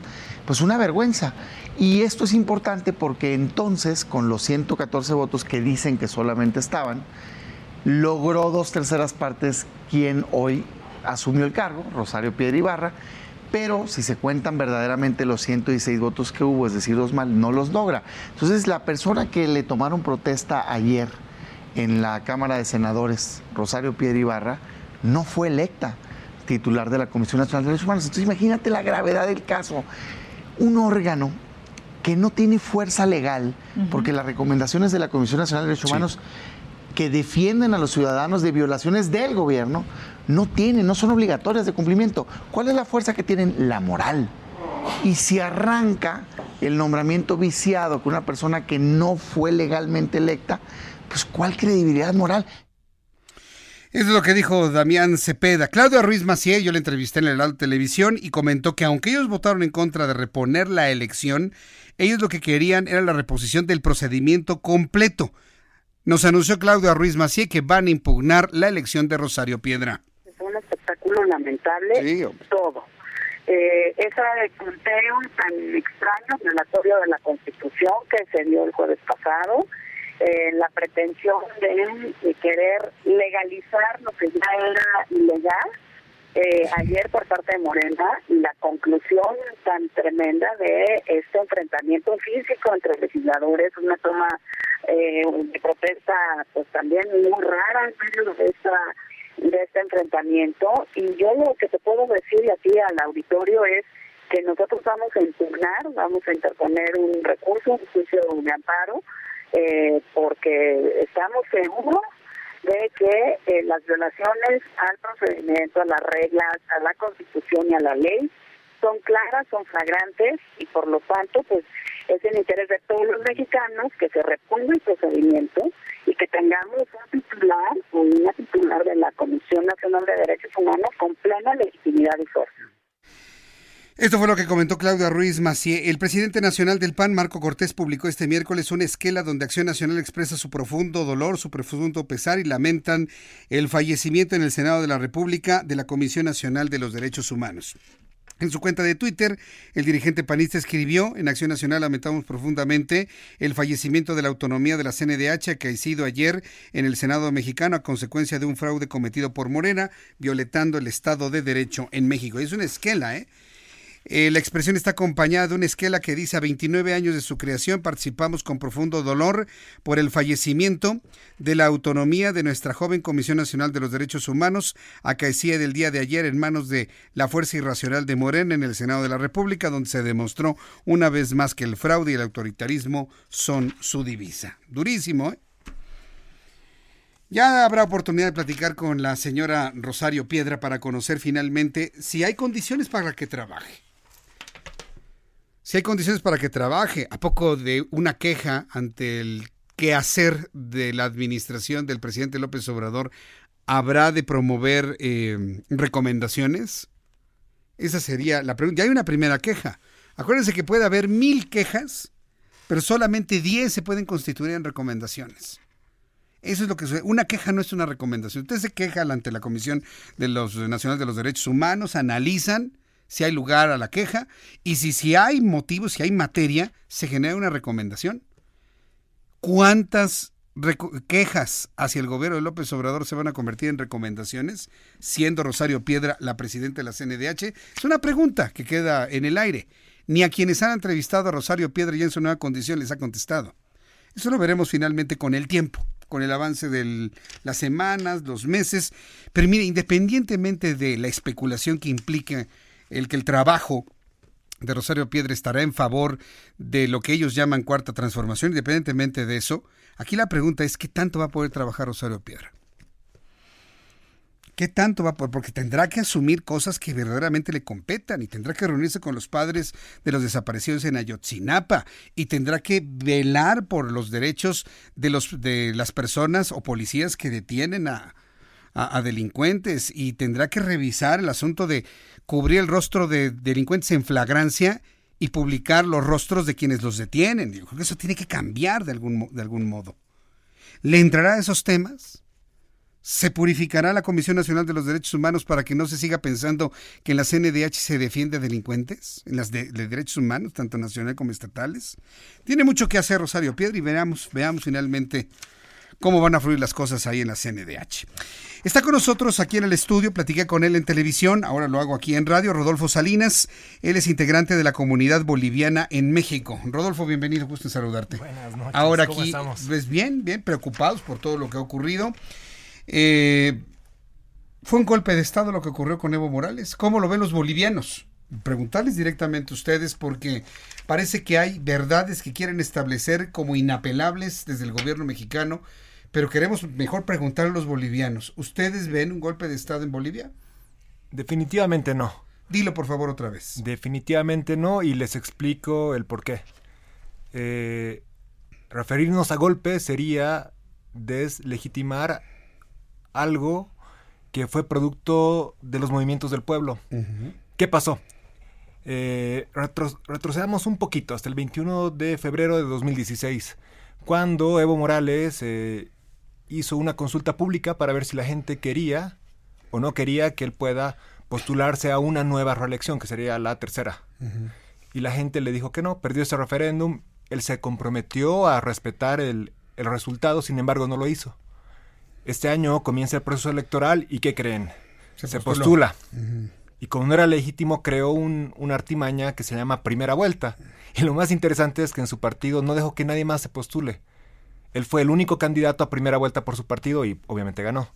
S19: Pues una vergüenza. Y esto es importante porque entonces, con los 114 votos que dicen que solamente estaban, logró dos terceras partes quien hoy asumió el cargo, Rosario Piedra Ibarra, pero si se cuentan verdaderamente los 116 votos que hubo, es decir, dos mal, no los logra. Entonces, la persona que le tomaron protesta ayer, en la Cámara de Senadores, Rosario Piedra Ibarra, no fue electa titular de la Comisión Nacional de Derechos Humanos. Entonces imagínate la gravedad del caso. Un órgano que no tiene fuerza legal, porque las recomendaciones de la Comisión Nacional de Derechos Humanos que defienden a los ciudadanos de violaciones del gobierno, no tienen, no son obligatorias de cumplimiento. ¿Cuál es la fuerza que tienen? La moral. Y si arranca el nombramiento viciado con una persona que no fue legalmente electa, pues ¿cuál credibilidad moral?
S1: Eso es lo que dijo Damián Cepeda. Claudio Ruiz Macié, yo le entrevisté en el Televisión y comentó que aunque ellos votaron en contra de reponer la elección, ellos lo que querían era la reposición del procedimiento completo. Nos anunció Claudio Ruiz Macié que van a impugnar la elección de Rosario Piedra.
S21: Es un espectáculo lamentable, todo. Eh, ese conteo tan extraño, violatorio de la Constitución que se dio el jueves pasado, eh, la pretensión de, querer legalizar lo que ya era ilegal eh, ayer por parte de Morena la conclusión tan tremenda de este enfrentamiento físico entre legisladores, una toma eh, de protesta pues también muy rara en medio de esta de este enfrentamiento. Y yo lo que te puedo decir aquí al auditorio es que nosotros vamos a impugnar, vamos a interponer un recurso, un juicio de amparo, eh, porque estamos seguros de que eh, las violaciones al procedimiento, a las reglas, a la constitución y a la ley son claras, son flagrantes y por lo tanto pues es el interés de todos los mexicanos que se reponga el procedimiento y que tengamos un titular o una titular de la Comisión Nacional de Derechos Humanos con plena legitimidad y fuerza.
S1: Esto fue lo que comentó Claudia Ruiz Macié. El presidente nacional del PAN, Marco Cortés, publicó este miércoles una esquela donde Acción Nacional expresa su profundo dolor, su profundo pesar y lamentan el fallecimiento en el Senado de la República de la Comisión Nacional de los Derechos Humanos. En su cuenta de Twitter, el dirigente panista escribió, en Acción Nacional lamentamos profundamente el fallecimiento de la autonomía de la CNDH que ha sido ayer en el Senado mexicano a consecuencia de un fraude cometido por Morena, violentando el Estado de Derecho en México. Es una esquela, ¿eh? Eh, la expresión está acompañada de una esquela que dice a 29 años de su creación participamos con profundo dolor por el fallecimiento de la autonomía de nuestra joven Comisión Nacional de los Derechos Humanos, acaecía del día de ayer en manos de la Fuerza Irracional de Morena en el Senado de la República, donde se demostró una vez más que el fraude y el autoritarismo son su divisa. Durísimo, ¿eh? Ya habrá oportunidad de platicar con la señora Rosario Piedra para conocer finalmente si hay condiciones para que trabaje si hay condiciones para que trabaje, ¿a poco de una queja ante el quehacer de la administración del presidente López Obrador habrá de promover eh, recomendaciones? Esa sería la pregunta. Ya hay una primera queja. Acuérdense que puede haber mil quejas, pero solamente diez se pueden constituir en recomendaciones. Eso es lo que Una queja no es una recomendación. Usted se queja ante la Comisión de los Nacionales de los Derechos Humanos, analizan si hay lugar a la queja y si, si hay motivos, si hay materia, se genera una recomendación. ¿Cuántas quejas hacia el gobierno de López Obrador se van a convertir en recomendaciones, siendo Rosario Piedra la presidenta de la CNDH? Es una pregunta que queda en el aire. Ni a quienes han entrevistado a Rosario Piedra ya en su nueva condición les ha contestado. Eso lo veremos finalmente con el tiempo, con el avance de las semanas, los meses. Pero mire, independientemente de la especulación que implica el que el trabajo de Rosario Piedra estará en favor de lo que ellos llaman cuarta transformación, independientemente de eso, aquí la pregunta es, ¿qué tanto va a poder trabajar Rosario Piedra? ¿Qué tanto va a poder? Porque tendrá que asumir cosas que verdaderamente le competan y tendrá que reunirse con los padres de los desaparecidos en Ayotzinapa y tendrá que velar por los derechos de, los, de las personas o policías que detienen a, a, delincuentes y tendrá que revisar el asunto de cubrir el rostro de delincuentes en flagrancia y publicar los rostros de quienes los detienen. Digo, eso tiene que cambiar de algún, de algún modo. ¿Le entrará a esos temas? ¿Se purificará la Comisión Nacional de los Derechos Humanos para que no se siga pensando que en la CNDH se defiende delincuentes, en las de, derechos humanos, tanto nacionales como estatales? Tiene mucho que hacer Rosario Piedra y veamos, veamos finalmente cómo van a fluir las cosas ahí en la CNDH. Está con nosotros aquí en el estudio, platiqué con él en televisión, ahora lo hago aquí en radio, Rodolfo Salinas. Él es integrante de la comunidad boliviana en México. Rodolfo, bienvenido, gusto en saludarte.
S22: Buenas noches.
S1: Ahora aquí, pues bien, bien, preocupados por todo lo que ha ocurrido. Eh, fue un golpe de Estado lo que ocurrió con Evo Morales. ¿Cómo lo ven los bolivianos? Preguntarles directamente a ustedes porque parece que hay verdades que quieren establecer como inapelables desde el gobierno mexicano pero queremos mejor preguntar a los bolivianos. ¿Ustedes ven un golpe de Estado en Bolivia?
S22: Definitivamente no.
S1: Dilo por favor otra vez.
S22: Definitivamente no y les explico el por qué. Eh, referirnos a golpe sería deslegitimar algo que fue producto de los movimientos del pueblo. ¿Qué pasó? Eh, retrocedamos un poquito hasta el 21 de febrero de 2016, cuando Evo Morales eh, hizo una consulta pública para ver si la gente quería o no quería que él pueda postularse a una nueva reelección, que sería la tercera. Y la gente le dijo que no, perdió ese referéndum, él se comprometió a respetar el, el resultado, sin embargo no lo hizo. Este año comienza el proceso electoral y ¿qué creen? se, postula. Y como no era legítimo, creó un, una artimaña que se llama primera vuelta. Y lo más interesante es que en su partido no dejó que nadie más se postule. Él fue el único candidato a primera vuelta por su partido y obviamente ganó.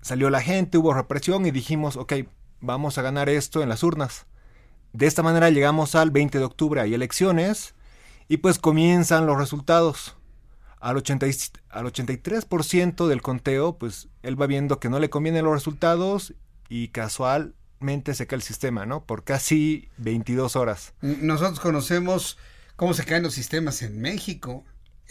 S22: Salió la gente, hubo represión y dijimos, ok, vamos a ganar esto en las urnas. De esta manera llegamos al 20 de octubre, hay elecciones y pues comienzan los resultados. Al, 80, al 83% del conteo, pues él va viendo que no le convienen los resultados y casualmente se cae el sistema, ¿no? Por casi 22 horas.
S1: Nosotros conocemos cómo se caen los sistemas en México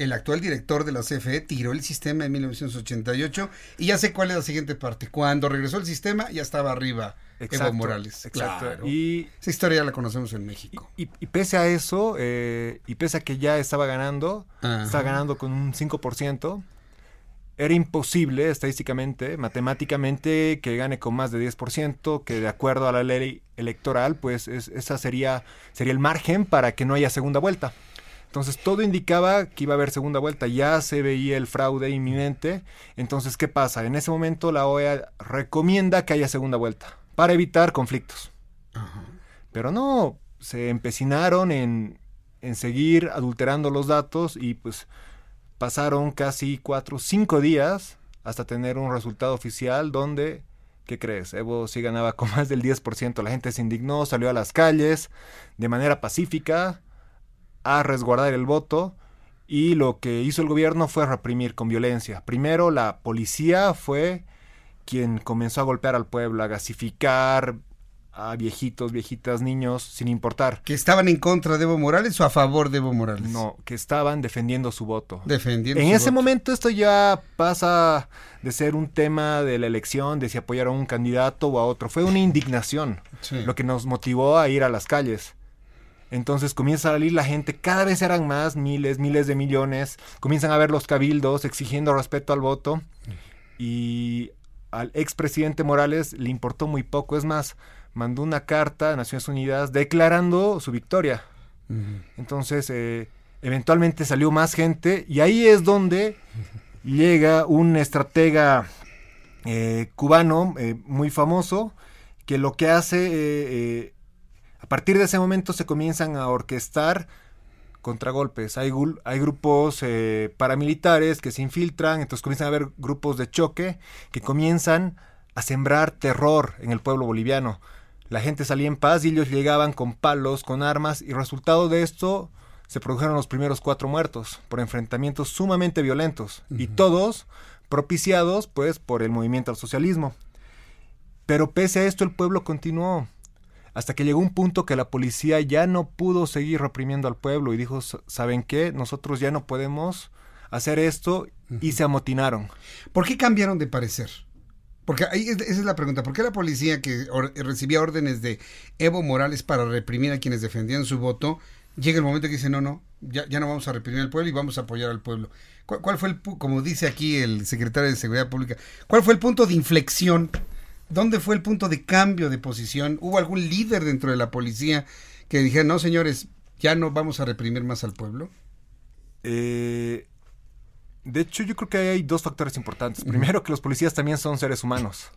S1: el actual director de la CFE tiró el sistema en 1988 y ya sé cuál es la siguiente parte. Cuando regresó el sistema ya estaba arriba Evo Morales.
S22: Exacto. Y
S1: esa historia ya la conocemos en México.
S22: Y, pese a eso, eh, y pese a que ya estaba ganando, estaba ganando con un 5%, era imposible estadísticamente, matemáticamente, que gane con más de 10%, que de acuerdo a la ley electoral, pues esa sería, sería el margen para que no haya segunda vuelta. Entonces todo indicaba que iba a haber segunda vuelta, ya se veía el fraude inminente. Entonces, ¿qué pasa? En ese momento la OEA recomienda que haya segunda vuelta para evitar conflictos. Pero no, se empecinaron en, en seguir adulterando los datos y pues pasaron casi cuatro, cinco días hasta tener un resultado oficial donde ¿qué crees? Evo sí ganaba con más del 10%. La gente se indignó, salió a las calles de manera pacífica a resguardar el voto y lo que hizo el gobierno fue reprimir con violencia. Primero la policía fue quien comenzó a golpear al pueblo, a gasificar a viejitos, viejitas, niños, sin importar.
S1: ¿Que estaban en contra de Evo Morales o a favor de Evo Morales?
S22: No, que estaban defendiendo su voto.
S1: Defendiendo
S22: En ese momento esto ya pasa de ser un tema de la elección, de si apoyar a un candidato o a otro. Fue una indignación lo que nos motivó a ir a las calles. Entonces comienza a salir la gente, cada vez eran más, miles, miles de millones, comienzan a ver los cabildos exigiendo respeto al voto. Y al expresidente Morales le importó muy poco, es más, mandó una carta a Naciones Unidas declarando su victoria. Entonces, eh, eventualmente salió más gente y ahí es donde llega un estratega eh, cubano eh, muy famoso que lo que hace a partir de ese momento se comienzan a orquestar contragolpes. Hay, hay grupos eh, paramilitares que se infiltran, entonces comienzan a haber grupos de choque que comienzan a sembrar terror en el pueblo boliviano. La gente salía en paz y ellos llegaban con palos, con armas, y resultado de esto se produjeron los primeros cuatro muertos por enfrentamientos sumamente violentos, y todos propiciados pues por el movimiento al socialismo. Pero pese a esto el pueblo continuó hasta que llegó un punto que la policía ya no pudo seguir reprimiendo al pueblo y dijo, ¿saben qué? Nosotros ya no podemos hacer esto y se amotinaron.
S1: ¿Por qué cambiaron de parecer? Porque ahí esa es la pregunta. ¿Por qué la policía que recibía órdenes de Evo Morales para reprimir a quienes defendían su voto, llega el momento que dice, no, no, ya, ya no vamos a reprimir al pueblo y vamos a apoyar al pueblo? ¿Cuál, ¿Cuál, fue el, como dice aquí el secretario de Seguridad Pública, cuál fue el punto de inflexión ¿Dónde fue el punto de cambio de posición? ¿Hubo algún líder dentro de la policía que dijera, no, señores, ya no vamos a reprimir más al pueblo?
S22: Eh, de hecho, yo creo que hay dos factores importantes. Primero, que los policías también son seres humanos.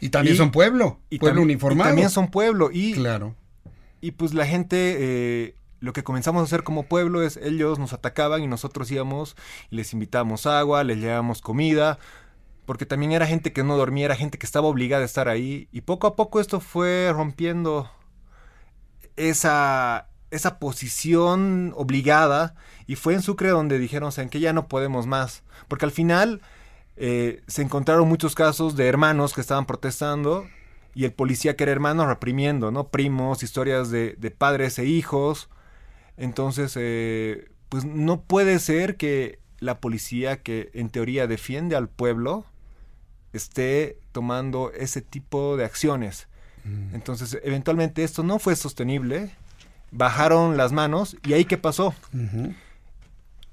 S1: Y también son pueblo, y pueblo uniformado.
S22: Y también son pueblo. Y,
S1: claro.
S22: Y pues la gente, eh, lo que comenzamos a hacer como pueblo es, ellos nos atacaban y nosotros íbamos y les invitábamos agua, les llevábamos comida, porque también era gente que no dormía, era gente que estaba obligada a estar ahí, y poco a poco esto fue rompiendo esa, esa posición obligada, y fue en Sucre donde dijeron, o que ya no podemos más, porque al final eh, se encontraron muchos casos de hermanos que estaban protestando, y el policía que era hermano reprimiendo, ¿no? Primos, historias de, de padres e hijos, entonces, eh, pues no puede ser que la policía que en teoría defiende al pueblo, esté tomando ese tipo de acciones. Mm. Entonces, eventualmente esto no fue sostenible, bajaron las manos y ahí qué pasó.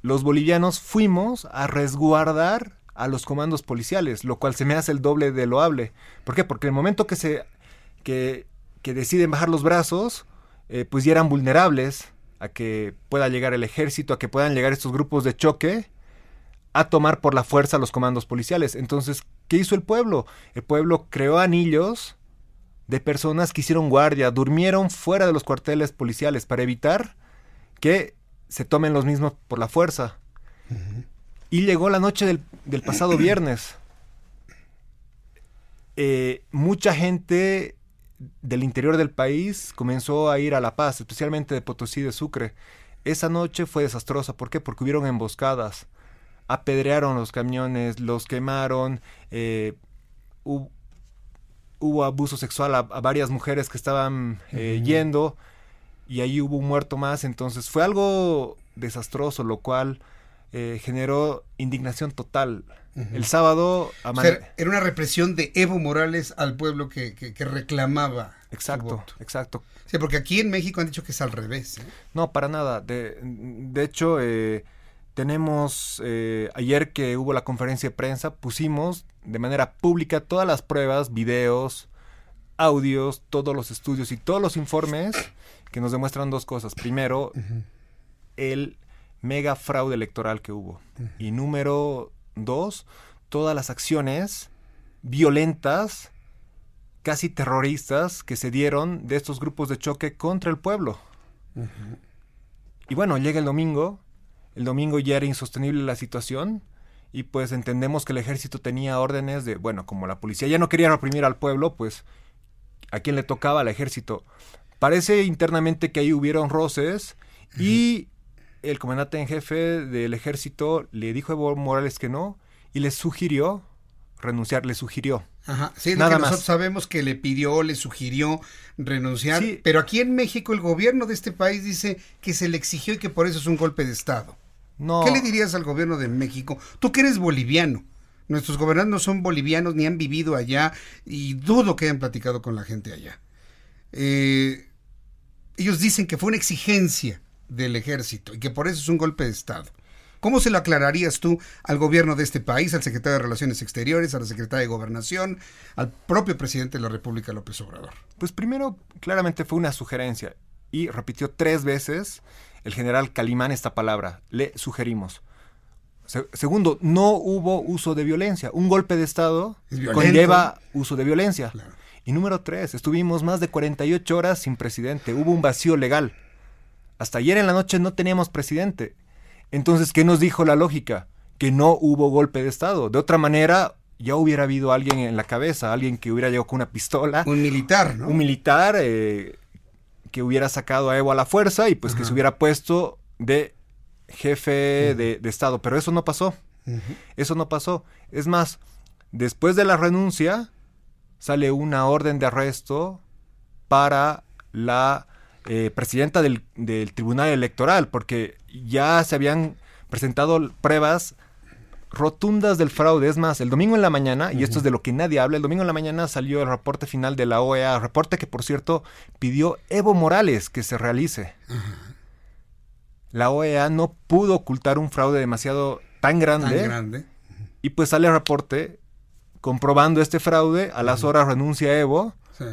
S22: Los bolivianos fuimos a resguardar a los comandos policiales, lo cual se me hace el doble de loable. ¿Por qué? Porque el momento que se que, que deciden bajar los brazos, eh, pues ya eran vulnerables a que pueda llegar el ejército, a que puedan llegar estos grupos de choque a tomar por la fuerza los comandos policiales. Entonces, ¿qué hizo el pueblo? El pueblo creó anillos de personas que hicieron guardia, durmieron fuera de los cuarteles policiales para evitar que se tomen los mismos por la fuerza. Y llegó la noche del, del pasado viernes. Eh, mucha gente del interior del país comenzó a ir a La Paz, especialmente de Potosí de Sucre. Esa noche fue desastrosa. ¿Por qué? Porque hubieron emboscadas. Apedrearon los camiones, los quemaron. Eh, hubo, hubo, abuso sexual a, a, varias mujeres que estaban eh, uh -huh. yendo. Y ahí hubo un muerto más. Entonces fue algo desastroso, lo cual eh, generó indignación total. Uh -huh. El sábado...
S1: O sea, era una represión de Evo Morales al pueblo que, que, que reclamaba.
S22: Exacto, exacto.
S1: Sí, porque aquí en México han dicho que es al revés.
S22: No, para nada. De, de hecho, eh, tenemos, eh, ayer que hubo la conferencia de prensa, pusimos de manera pública todas las pruebas, videos, audios, todos los estudios y todos los informes que nos demuestran dos cosas. Primero, uh -huh. el mega fraude electoral que hubo. Uh -huh. Y número dos, todas las acciones violentas, casi terroristas, que se dieron de estos grupos de choque contra el pueblo. Uh -huh. Y bueno, llega el domingo, el domingo ya era insostenible la situación, y pues entendemos que el ejército tenía órdenes de, bueno, como la policía ya no quería reprimir al pueblo, pues a quién le tocaba al ejército. Parece internamente que ahí hubieron roces y el comandante en jefe del ejército le dijo a Evo Morales que no y le sugirió renunciar, le sugirió.
S1: Ajá, sí, Nada que más. nosotros sabemos que le pidió, le sugirió renunciar, sí. pero aquí en México el gobierno de este país dice que se le exigió y que por eso es un golpe de Estado.
S22: No.
S1: ¿Qué le dirías al gobierno de México? Tú que eres boliviano. Nuestros gobernantes no son bolivianos ni han vivido allá y dudo que hayan platicado con la gente allá. Eh, ellos dicen que fue una exigencia del ejército y que por eso es un golpe de Estado. ¿Cómo se lo aclararías tú al gobierno de este país, al secretario de Relaciones Exteriores, a la secretaria de Gobernación, al propio presidente de la República, López Obrador?
S22: Pues primero, claramente fue una sugerencia y repitió tres veces el general Calimán esta palabra, le sugerimos. Se segundo, no hubo uso de violencia. Un golpe de Estado conlleva uso de violencia. Claro. Y número tres, estuvimos más de 48 horas sin presidente. Hubo un vacío legal. Hasta ayer en la noche no teníamos presidente. Entonces, ¿qué nos dijo la lógica? Que no hubo golpe de Estado. De otra manera, ya hubiera habido alguien en la cabeza, alguien que hubiera llegado con una pistola.
S1: Un militar, ¿no?
S22: Un militar eh, que hubiera sacado a Evo a la fuerza y pues Ajá. que se hubiera puesto de jefe de, de, Estado. Pero eso no pasó. Eso no pasó. Es más, después de la renuncia, sale una orden de arresto para la eh, presidenta del, del, Tribunal Electoral, porque ya se habían presentado pruebas rotundas del fraude. Es más, el domingo en la mañana, uh -huh. y esto es de lo que nadie habla, el domingo en la mañana salió el reporte final de la OEA, reporte que por cierto pidió Evo Morales que se realice. Uh -huh. La OEA no pudo ocultar un fraude demasiado tan grande.
S1: Tan grande.
S22: Y pues sale el reporte comprobando este fraude, a las horas renuncia Evo. Sí.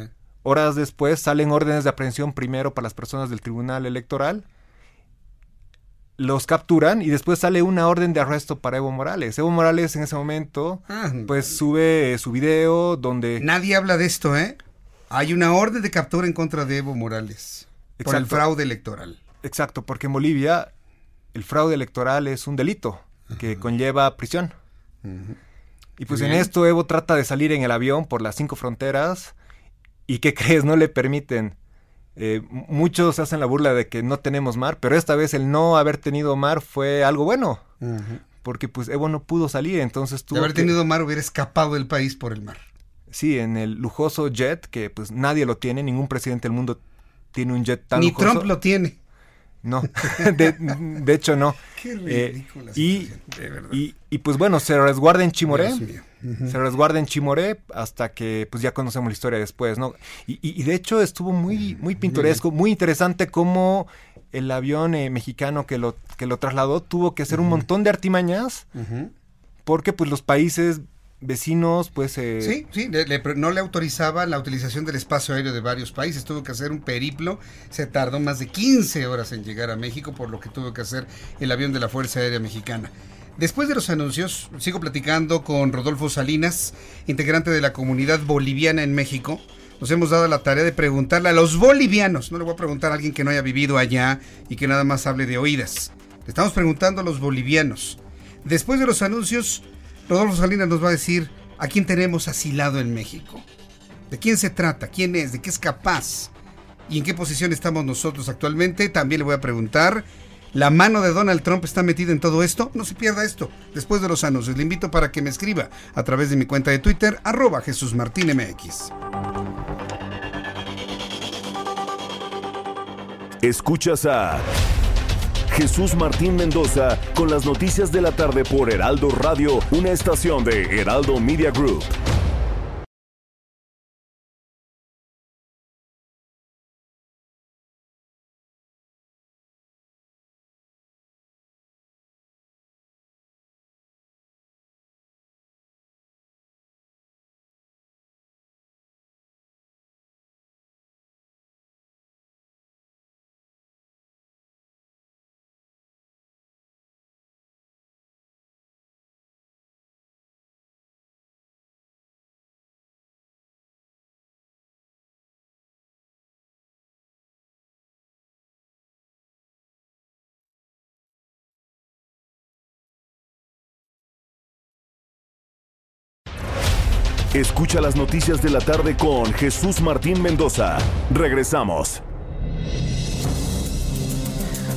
S22: Horas después salen órdenes de aprehensión primero para las personas del Tribunal Electoral. Los capturan y después sale una orden de arresto para Evo Morales. Evo Morales en ese momento ah, pues sube su video donde...
S1: Nadie habla de esto, ¿eh? Hay una orden de captura en contra de Evo Morales Exacto. por el fraude electoral.
S22: Exacto, porque en Bolivia el fraude electoral es un delito que conlleva prisión. Y pues Bien. en esto Evo trata de salir en el avión por las cinco fronteras ¿Y qué crees? No le permiten. Eh, muchos hacen la burla de que no tenemos mar, pero esta vez el no haber tenido mar fue algo bueno. Uh -huh. Porque pues Evo no pudo salir, entonces tuvo
S1: De haber
S22: que...
S1: tenido mar hubiera escapado del país por el mar.
S22: Sí, en el lujoso jet, que pues nadie lo tiene, ningún presidente del mundo tiene un jet tan
S1: Ni
S22: lujoso.
S1: Trump lo tiene.
S22: No, de, de, hecho no.
S1: Qué ridícula
S22: eh, y, y, y, pues bueno, se resguarda en Chimoré. Uh -huh. Se resguarda en Chimoré hasta que pues ya conocemos la historia después, ¿no? Y, y de hecho estuvo muy, muy pintoresco, muy interesante cómo el avión eh, mexicano que lo, que lo trasladó tuvo que hacer uh -huh. un montón de artimañas uh -huh. porque pues los países vecinos, pues... Eh...
S1: Sí, sí, le, le, no le autorizaba la utilización del espacio aéreo de varios países, tuvo que hacer un periplo, se tardó más de 15 horas en llegar a México, por lo que tuvo que hacer el avión de la Fuerza Aérea Mexicana. Después de los anuncios, sigo platicando con Rodolfo Salinas, integrante de la comunidad boliviana en México. Nos hemos dado la tarea de preguntarle a los bolivianos, no le voy a preguntar a alguien que no haya vivido allá y que nada más hable de oídas. Le estamos preguntando a los bolivianos. Después de los anuncios, Rodolfo Salinas nos va a decir a quién tenemos asilado en México. ¿De quién se trata? ¿Quién es? ¿De qué es capaz? ¿Y en qué posición estamos nosotros actualmente? También le voy a preguntar ¿La mano de Donald Trump está metida en todo esto? No se pierda esto. Después de los anuncios, le invito para que me escriba a través de mi cuenta de Twitter, arroba Jesús.
S8: Escuchas a Jesús Martín Mendoza con las noticias de la tarde por Heraldo Radio, una estación de Heraldo Media Group. Escucha las noticias de la tarde con Jesús Martín Mendoza. Regresamos.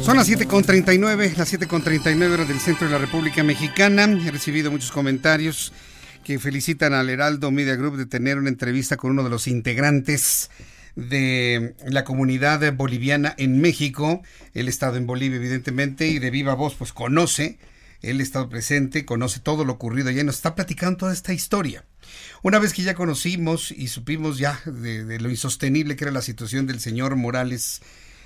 S1: Son las 7.39, las 7.39 horas del centro de la República Mexicana. He recibido muchos comentarios que felicitan al Heraldo Media Group de tener una entrevista con uno de los integrantes de la comunidad boliviana en México. Ha estado en Bolivia, evidentemente, y de viva voz, pues conoce, él ha estado presente, conoce todo lo ocurrido y nos está platicando toda esta historia. Una vez que ya conocimos y supimos ya de, lo insostenible que era la situación del señor Morales,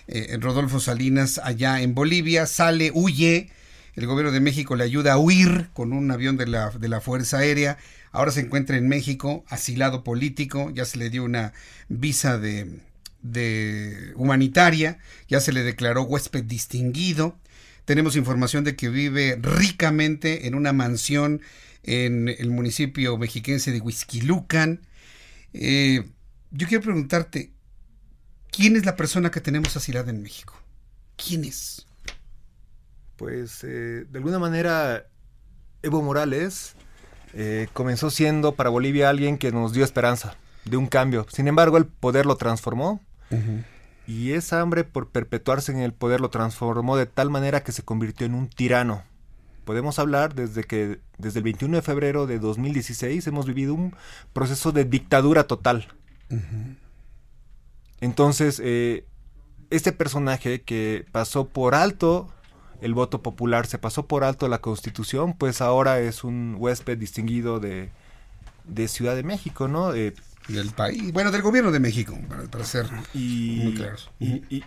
S1: eh, Rodolfo Salinas, allá en Bolivia, sale, huye, el gobierno de México le ayuda a huir con un avión de la, de la Fuerza Aérea, ahora se encuentra en México, asilado político, ya se le dio una visa de, de humanitaria, ya se le declaró huésped distinguido, tenemos información de que vive ricamente en una mansión en el municipio mexiquense de Huizquilucan. Eh, yo quiero preguntarte, ¿quién es la persona que tenemos asilada en México? ¿Quién es?
S22: Pues eh, de alguna manera Evo Morales eh, comenzó siendo para Bolivia alguien que nos dio esperanza de un cambio. Sin embargo, el poder lo transformó. Y esa hambre por perpetuarse en el poder lo transformó de tal manera que se convirtió en un tirano podemos hablar desde que desde el 21 de febrero de 2016 hemos vivido un proceso de dictadura total. Entonces, eh, este personaje que pasó por alto el voto popular, se pasó por alto la constitución, pues ahora es un huésped distinguido de, Ciudad de México, ¿no?
S1: Del país, bueno, del gobierno de México, para, ser muy claros.
S22: y,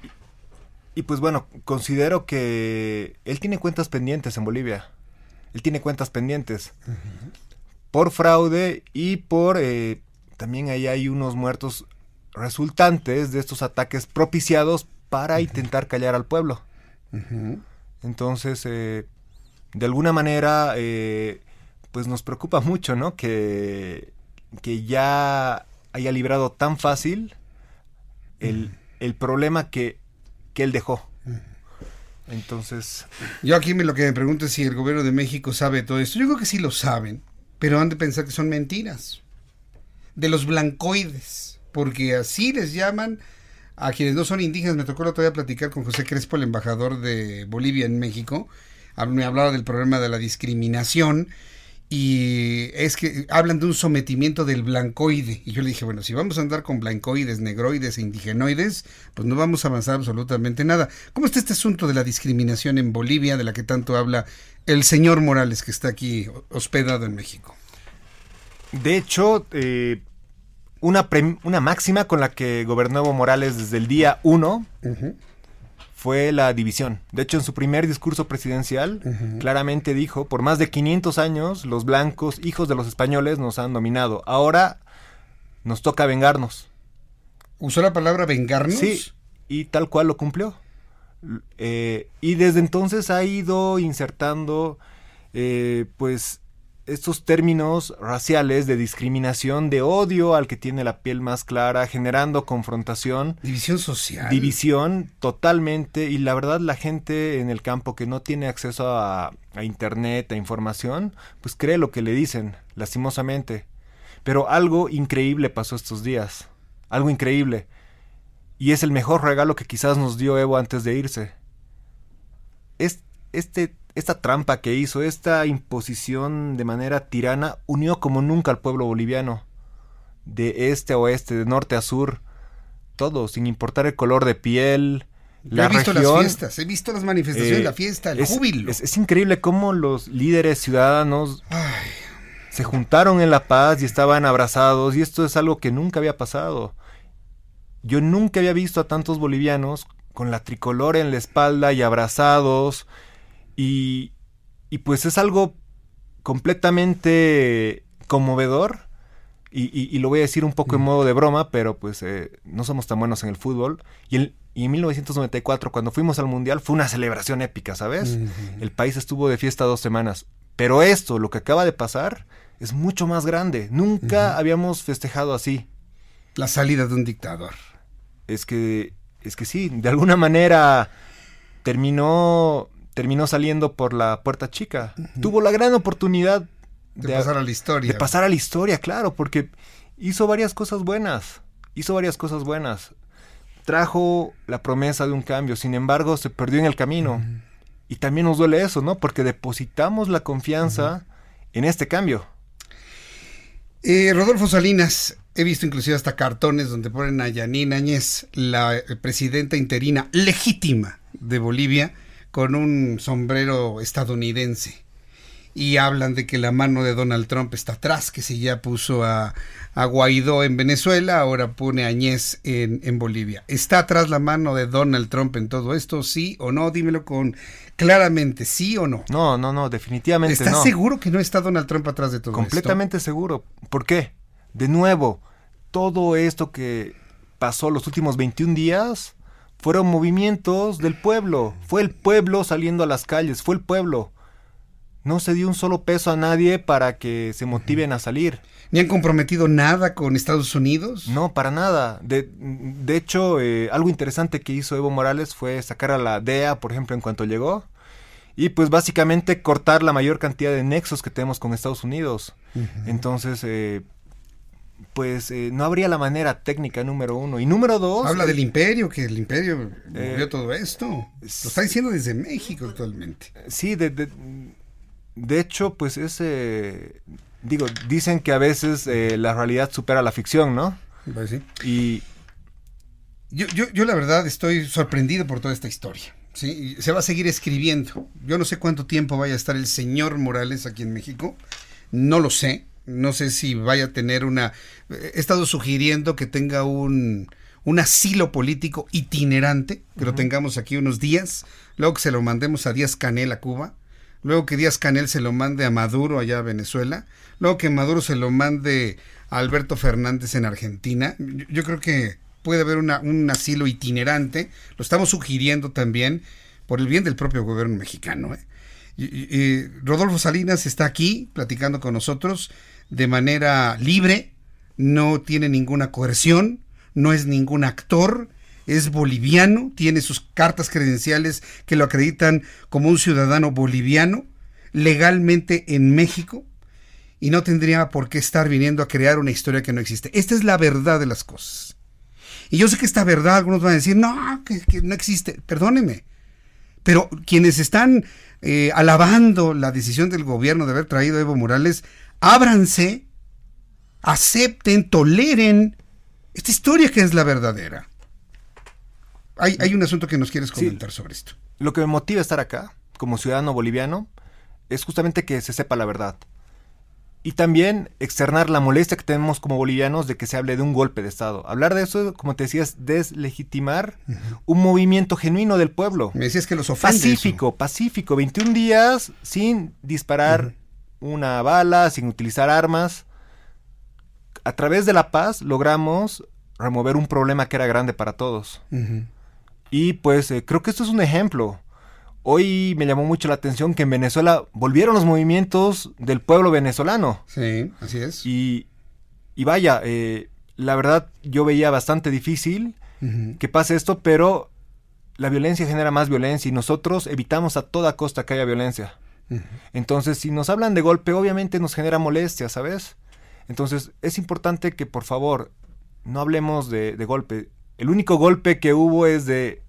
S22: y pues bueno, considero que él tiene cuentas pendientes en Bolivia. Él tiene cuentas pendientes. Por fraude y por... Eh, también ahí hay unos muertos resultantes de estos ataques propiciados para intentar callar al pueblo. Entonces, eh, de alguna manera, eh, pues nos preocupa mucho, ¿no? Que, que ya haya librado tan fácil el, el problema que que él dejó. Entonces.
S1: Yo aquí me, lo que me pregunto es si el gobierno de México sabe todo esto. Yo creo que sí lo saben, pero han de pensar que son mentiras. De los blancoides, porque así les llaman a quienes no son indígenas. Me tocó la otra platicar con José Crespo, el embajador de Bolivia en México. Me hablaba del problema de la discriminación y es que hablan de un sometimiento del blancoide. Y yo le dije, bueno, si vamos a andar con blancoides, negroides e indigenoides, pues no vamos a avanzar absolutamente nada. ¿Cómo está este asunto de la discriminación en Bolivia, de la que tanto habla el señor Morales, que está aquí hospedado en México?
S22: De hecho, eh, una, una máxima con la que gobernó Evo Morales desde el día 1 fue la división. De hecho, en su primer discurso presidencial, claramente dijo, por más de 500 años, los blancos, hijos de los españoles, nos han dominado. Ahora nos toca vengarnos.
S1: ¿Usó la palabra vengarnos?
S22: Sí, y tal cual lo cumplió. Eh, y desde entonces ha ido insertando eh, pues estos términos raciales de discriminación, de odio al que tiene la piel más clara, generando confrontación.
S1: División social.
S22: División totalmente. Y la verdad la gente en el campo que no tiene acceso a, a internet, a información, pues cree lo que le dicen, lastimosamente. Pero algo increíble pasó estos días. Algo increíble. Y es el mejor regalo que quizás nos dio Evo antes de irse. Es, este esta trampa que hizo, esta imposición de manera tirana, unió como nunca al pueblo boliviano. De este a oeste, de norte a sur, todo, sin importar el color de piel.
S1: La he visto las fiestas, he visto las manifestaciones,
S22: eh,
S1: la fiesta, el
S22: es,
S1: júbilo.
S22: Es, es, increíble cómo los líderes ciudadanos Ay. se juntaron en La Paz y estaban abrazados, y esto es algo que nunca había pasado. Yo nunca había visto a tantos bolivianos con la tricolor en la espalda y abrazados y, y pues es algo completamente conmovedor. Y, y, y, lo voy a decir un poco en modo de broma, pero pues eh, no somos tan buenos en el fútbol. Y, el, y, en 1994, cuando fuimos al Mundial, fue una celebración épica, ¿sabes? Uh -huh. El país estuvo de fiesta dos semanas. Pero esto, lo que acaba de pasar, es mucho más grande. Nunca uh -huh. habíamos festejado así.
S1: La salida de un dictador.
S22: Es que, es que sí, de alguna manera terminó terminó saliendo por la puerta chica. Uh -huh. Tuvo la gran oportunidad
S1: de, de, pasar a la historia.
S22: De pasar a la historia, claro, porque hizo varias cosas buenas. Hizo varias cosas buenas. Trajo la promesa de un cambio, sin embargo, se perdió en el camino. Uh -huh. Y también nos duele eso, ¿no? Porque depositamos la confianza uh -huh. en este cambio.
S1: Eh, Rodolfo Salinas, he visto inclusive hasta cartones donde ponen a Yanine Áñez, la presidenta interina legítima de Bolivia, con un sombrero estadounidense. Y hablan de que la mano de Donald Trump está atrás, que si ya puso a, a Guaidó en Venezuela, ahora pone a Añez en, en, Bolivia. ¿Está atrás la mano de Donald Trump en todo esto? ¿Sí o no? Dímelo con claramente, ¿sí o no?
S22: No, no, no, definitivamente
S1: ¿Estás
S22: no.
S1: seguro que no está Donald Trump atrás de todo
S22: Completamente
S1: esto?
S22: seguro. ¿Por qué? De nuevo, todo esto que pasó los últimos 21 días fueron movimientos del pueblo. Fue el pueblo saliendo a las calles, fue el pueblo. No se dio un solo peso a nadie para que se motiven a salir.
S1: ¿Ni han comprometido nada con Estados Unidos?
S22: No, para nada. De, de hecho, eh, algo interesante que hizo Evo Morales fue sacar a la DEA, por ejemplo, en cuanto llegó. Y pues básicamente cortar la mayor cantidad de nexos que tenemos con Estados Unidos. Uh -huh. Entonces, eh, pues eh, no habría la manera técnica número uno. Y número dos...
S1: Habla del imperio, que el imperio eh, movió todo esto. Lo está diciendo desde México actualmente.
S22: Sí, de, de, de hecho, pues ese... Digo, dicen que a veces eh, la realidad supera la ficción, ¿no?
S1: Pues sí.
S22: Y...
S1: Yo, yo, yo la verdad estoy sorprendido por toda esta historia. ¿sí? Se va a seguir escribiendo. Yo no sé cuánto tiempo vaya a estar el señor Morales aquí en México. No lo sé no sé si vaya a tener una... He estado sugiriendo que tenga un, un asilo político itinerante, que uh -huh. lo tengamos aquí unos días, luego que se lo mandemos a Díaz Canel a Cuba, luego que Díaz Canel se lo mande a Maduro allá a Venezuela, luego que Maduro se lo mande a Alberto Fernández en Argentina. Yo, yo creo que puede haber una, un asilo itinerante, lo estamos sugiriendo también por el bien del propio gobierno mexicano. ¿eh? Y, y, Rodolfo Salinas está aquí platicando con nosotros de manera libre, no tiene ninguna coerción, no es ningún actor, es boliviano, tiene sus cartas credenciales que lo acreditan como un ciudadano boliviano, legalmente en México, y no tendría por qué estar viniendo a crear una historia que no existe. Esta es la verdad de las cosas. Y yo sé que esta verdad, algunos van a decir, no, que, no existe, perdóneme, pero quienes están eh, alabando la decisión del gobierno de haber traído a Evo Morales, ábranse, acepten, toleren esta historia que es la verdadera. Hay, hay un asunto que nos quieres comentar sí, sobre esto.
S22: Lo que me motiva a estar acá, como ciudadano boliviano, es justamente que se sepa la verdad. Y también externar la molestia que tenemos como bolivianos de que se hable de un golpe de Estado. Hablar de eso, como te decías, deslegitimar uh -huh. un movimiento genuino del pueblo.
S1: Me decías que los ofende
S22: Pacífico,
S1: eso.
S22: pacífico. 21 días sin disparar uh -huh una bala, sin utilizar armas. A través de la paz logramos remover un problema que era grande para todos. Uh -huh. Y pues eh, creo que esto es un ejemplo. hoy me llamó mucho la atención que en Venezuela volvieron los movimientos del pueblo venezolano.
S1: Sí, así es.
S22: Y, y vaya, eh, la verdad yo veía bastante difícil que pase esto, pero la violencia genera más violencia y nosotros evitamos a toda costa que haya violencia. Entonces, si nos hablan de golpe, obviamente nos genera molestia, ¿sabes? Entonces, es importante que por favor no hablemos de, de golpe. El único golpe que hubo es de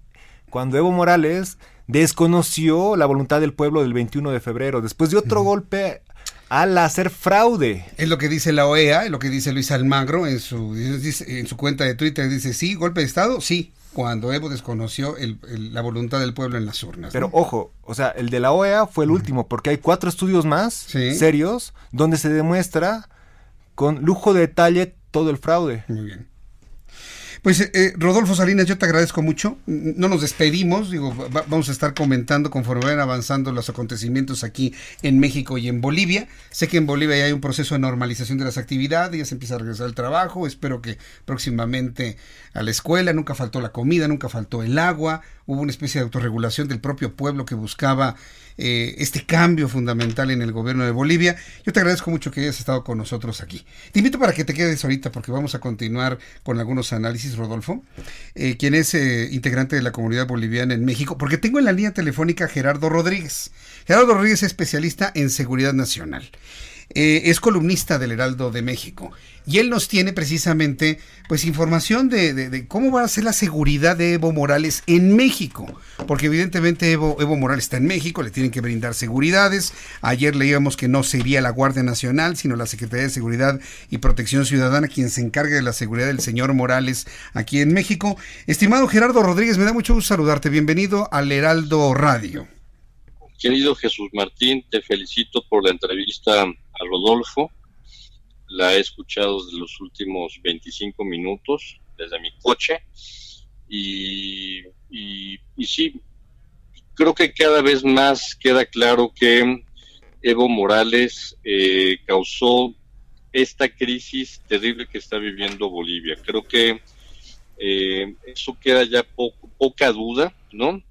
S22: cuando Evo Morales desconoció la voluntad del pueblo del 21 de febrero, después de otro golpe al hacer fraude.
S1: Es lo que dice la OEA, es lo que dice Luis Almagro en su, en su cuenta de Twitter. Dice, sí, golpe de Estado, sí, cuando Evo desconoció el, la voluntad del pueblo en las urnas.
S22: Pero ojo, o sea, el de la OEA fue el último, porque hay cuatro estudios más serios donde se demuestra con lujo de detalle todo el fraude.
S1: Muy bien. Pues eh, Rodolfo Salinas, yo te agradezco mucho. No nos despedimos, digo, vamos a estar comentando conforme vayan avanzando los acontecimientos aquí en México y en Bolivia. Sé que en Bolivia ya hay un proceso de normalización de las actividades, ya se empieza a regresar al trabajo, espero que próximamente a la escuela, nunca faltó la comida, nunca faltó el agua, hubo una especie de autorregulación del propio pueblo que buscaba eh, este cambio fundamental en el gobierno de Bolivia. Yo te agradezco mucho que hayas estado con nosotros aquí. Te invito para que te quedes ahorita porque vamos a continuar con algunos análisis, Rodolfo, eh, quien es eh, integrante de la comunidad boliviana en México, porque tengo en la línea telefónica Gerardo Rodríguez. Gerardo Rodríguez es especialista en seguridad nacional. Es columnista del Heraldo de México y él nos tiene precisamente pues información de, cómo va a ser la seguridad de Evo Morales en México, porque evidentemente Evo, Morales está en México, le tienen que brindar seguridades. Ayer leíamos que no sería la Guardia Nacional, sino la Secretaría de Seguridad y Protección Ciudadana quien se encargue de la seguridad del señor Morales aquí en México. Estimado Gerardo Rodríguez, me da mucho gusto saludarte. Bienvenido al Heraldo Radio.
S23: Querido Jesús Martín, te felicito por la entrevista a Rodolfo. La he escuchado desde los últimos 25 minutos desde mi coche y, y, sí, creo que cada vez más queda claro que Evo Morales eh, causó esta crisis terrible que está viviendo Bolivia. Creo que eh, eso queda ya poca duda, ¿no?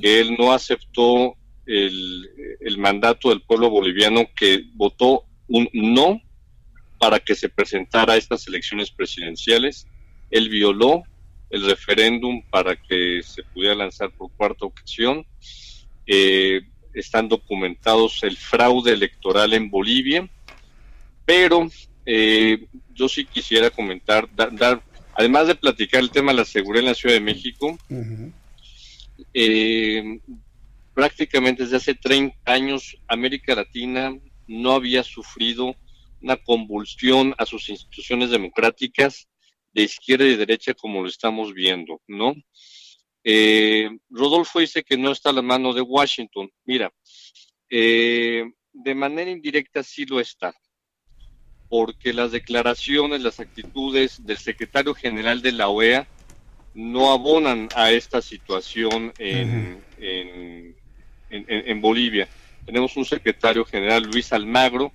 S23: Que él no aceptó el, mandato del pueblo boliviano que votó un no para que se presentara a estas elecciones presidenciales. Él violó el referéndum para que se pudiera lanzar por cuarta ocasión. Eh, están documentados el fraude electoral en Bolivia, pero eh, yo sí quisiera comentar, dar, además de platicar el tema de la seguridad en la Ciudad de México, eh, prácticamente desde hace 30 años América Latina no había sufrido una convulsión a sus instituciones democráticas de izquierda y derecha como lo estamos viendo, ¿no? Eh, Rodolfo dice que no está a la mano de Washington. Mira, eh, de manera indirecta sí lo está, porque las declaraciones, las actitudes del secretario general de la OEA no abonan a esta situación en, en, Bolivia. Tenemos un secretario general, Luis Almagro,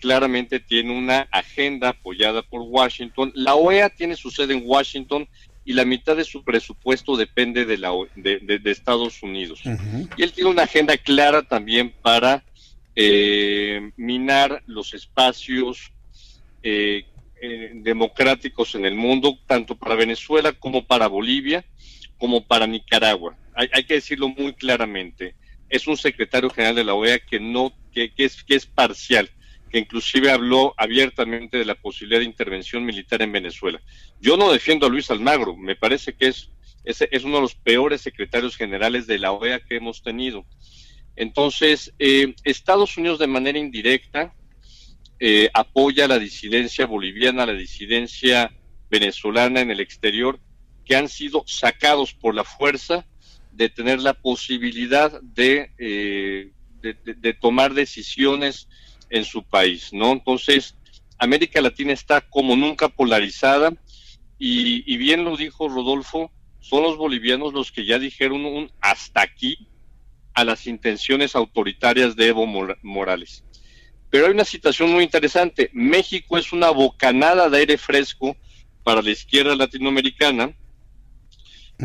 S23: claramente tiene una agenda apoyada por Washington. La OEA tiene su sede en Washington y la mitad de su presupuesto depende de, la, de, Estados Unidos. Y él tiene una agenda clara también para eh, minar los espacios eh, eh, democráticos en el mundo, tanto para Venezuela como para Bolivia, como para Nicaragua. hay que decirlo muy claramente es un secretario general de la OEA que no, que, es, que es parcial, que inclusive habló abiertamente de la posibilidad de intervención militar en Venezuela. Yo no defiendo a Luis Almagro, me parece que es, es, uno de los peores secretarios generales de la OEA que hemos tenido. Entonces, eh, Estados Unidos de manera indirecta eh, apoya la disidencia boliviana, la disidencia venezolana en el exterior, que han sido sacados por la fuerza de tener la posibilidad eh, de, de, tomar decisiones en su país, ¿no? Entonces, América Latina está como nunca polarizada y, bien lo dijo Rodolfo, son los bolivianos los que ya dijeron un hasta aquí a las intenciones autoritarias de Evo Morales. Pero hay una situación muy interesante. México es una bocanada de aire fresco para la izquierda latinoamericana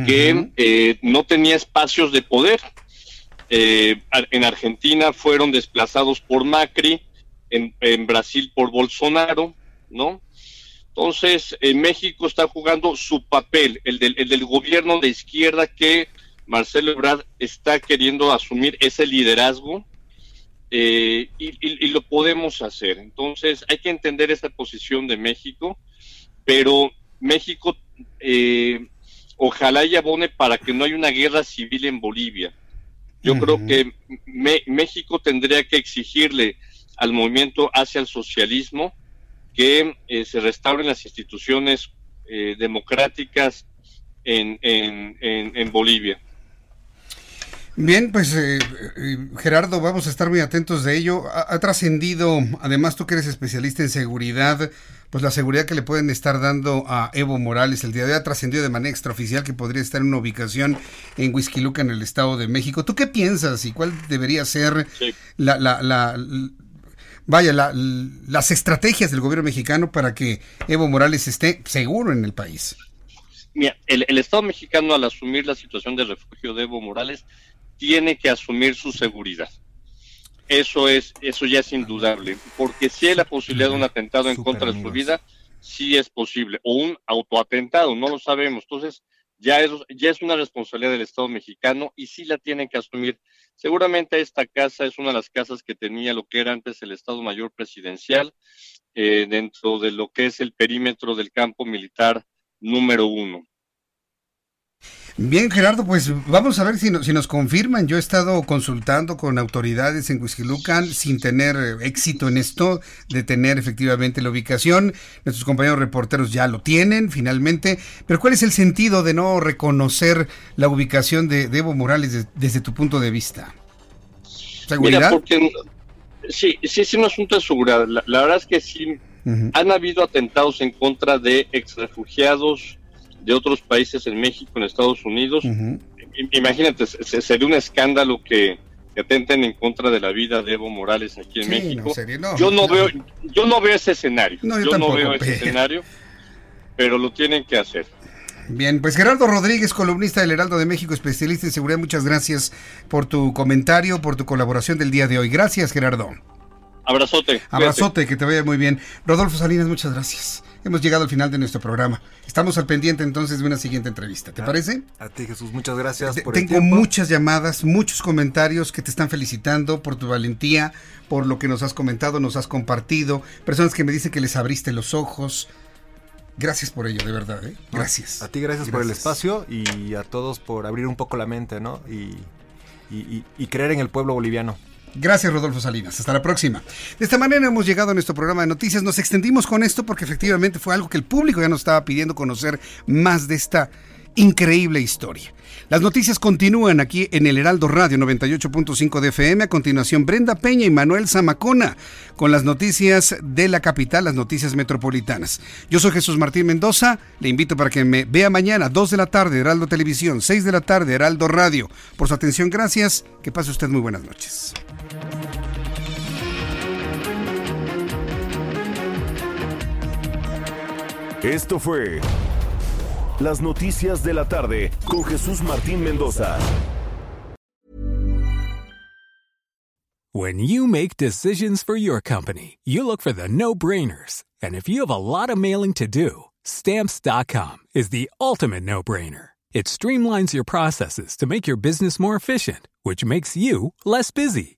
S23: que eh, no tenía espacios de poder. eh, en Argentina fueron desplazados por Macri, en, en Brasil por Bolsonaro, ¿no? Entonces, en México está jugando su papel, el del, el del gobierno de izquierda que Marcelo Ebrard está queriendo asumir ese liderazgo eh, y, lo podemos hacer. Entonces, hay que entender esta posición de México, pero México eh, ojalá y abone para que no haya una guerra civil en Bolivia. Yo creo que México tendría que exigirle al movimiento hacia el socialismo que eh, se restauren las instituciones eh, democráticas en, en, Bolivia.
S1: Bien, pues eh, Gerardo, vamos a estar muy atentos de ello. Ha, trascendido, además tú que eres especialista en seguridad, pues la seguridad que le pueden estar dando a Evo Morales el día de hoy ha trascendido de manera extraoficial que podría estar en una ubicación en Huizquiluca, en el Estado de México. ¿Tú qué piensas y cuál debería ser la, la, vaya, las estrategias del gobierno mexicano para que Evo Morales esté seguro en el país.
S23: Mira, el, Estado mexicano al asumir la situación de refugio de Evo Morales tiene que asumir su seguridad. Eso es, eso ya es indudable, porque si hay la posibilidad de un atentado en contra de su vida, sí es posible, o un autoatentado, no lo sabemos. Entonces, ya es, ya es una responsabilidad del Estado mexicano y sí la tienen que asumir Seguramente esta casa es una de las casas que tenía lo que era antes el Estado Mayor Presidencial, eh, dentro de lo que es el perímetro del campo militar número uno.
S1: Bien, Gerardo, pues vamos a ver si, si nos confirman. Yo he estado consultando con autoridades en Huizquilucan sin tener eh, éxito en esto, de tener efectivamente la ubicación. Nuestros compañeros reporteros ya lo tienen finalmente. Pero ¿cuál es el sentido de no reconocer la ubicación de, Evo Morales desde tu punto de vista?
S23: ¿Seguridad? porque, sí, sí es un asunto de seguridad. La, verdad es que sí han habido atentados en contra de exrefugiados de otros países en México, en Estados Unidos. Imagínate, sería un escándalo que, atenten en contra de la vida de Evo Morales aquí en México. yo no, veo, yo no veo ese escenario. yo, no veo ese escenario, pero lo tienen que hacer.
S1: Bien, pues Gerardo Rodríguez, columnista del Heraldo de México, especialista en seguridad, muchas gracias por tu comentario, por tu colaboración del día de hoy. Gracias, Gerardo.
S23: Abrazote.
S1: Abrazote, que te vaya muy bien. Rodolfo Salinas, muchas gracias. Hemos llegado al final de nuestro programa. Estamos al pendiente entonces de una siguiente entrevista. ¿Te parece?
S22: A ti, Jesús, muchas gracias
S1: por Tengo muchas llamadas, muchos comentarios que te están felicitando por tu valentía, por lo que nos has comentado, nos has compartido. Personas que me dicen que les abriste los ojos. Gracias por ello, de verdad. ¿eh? Gracias.
S22: A ti, gracias, por el espacio y a todos por abrir un poco la mente, ¿no? y creer en el pueblo boliviano.
S1: Gracias, Rodolfo Salinas. Hasta la próxima. De esta manera hemos llegado a nuestro programa de noticias. Nos extendimos con esto porque efectivamente fue algo que el público ya nos estaba pidiendo conocer más de esta increíble historia. Las noticias continúan aquí en el Heraldo Radio 98.5 de FM. A continuación, Brenda Peña y Manuel Zamacona con las noticias de la capital, las noticias metropolitanas. Yo soy Jesús Martín Mendoza. Le invito para que me vea mañana, 2 de la tarde, Heraldo Televisión, 6 de la tarde, Heraldo Radio. Por su atención, gracias. Que pase usted muy buenas noches.
S8: Esto fue Las noticias de la tarde con Jesús Martín Mendoza.
S24: When you make decisions for your company, you look for the no-brainers. And if you have a lot of mailing to do, stamps.com is the ultimate no-brainer. It streamlines your processes to make your business more efficient, which makes you less busy.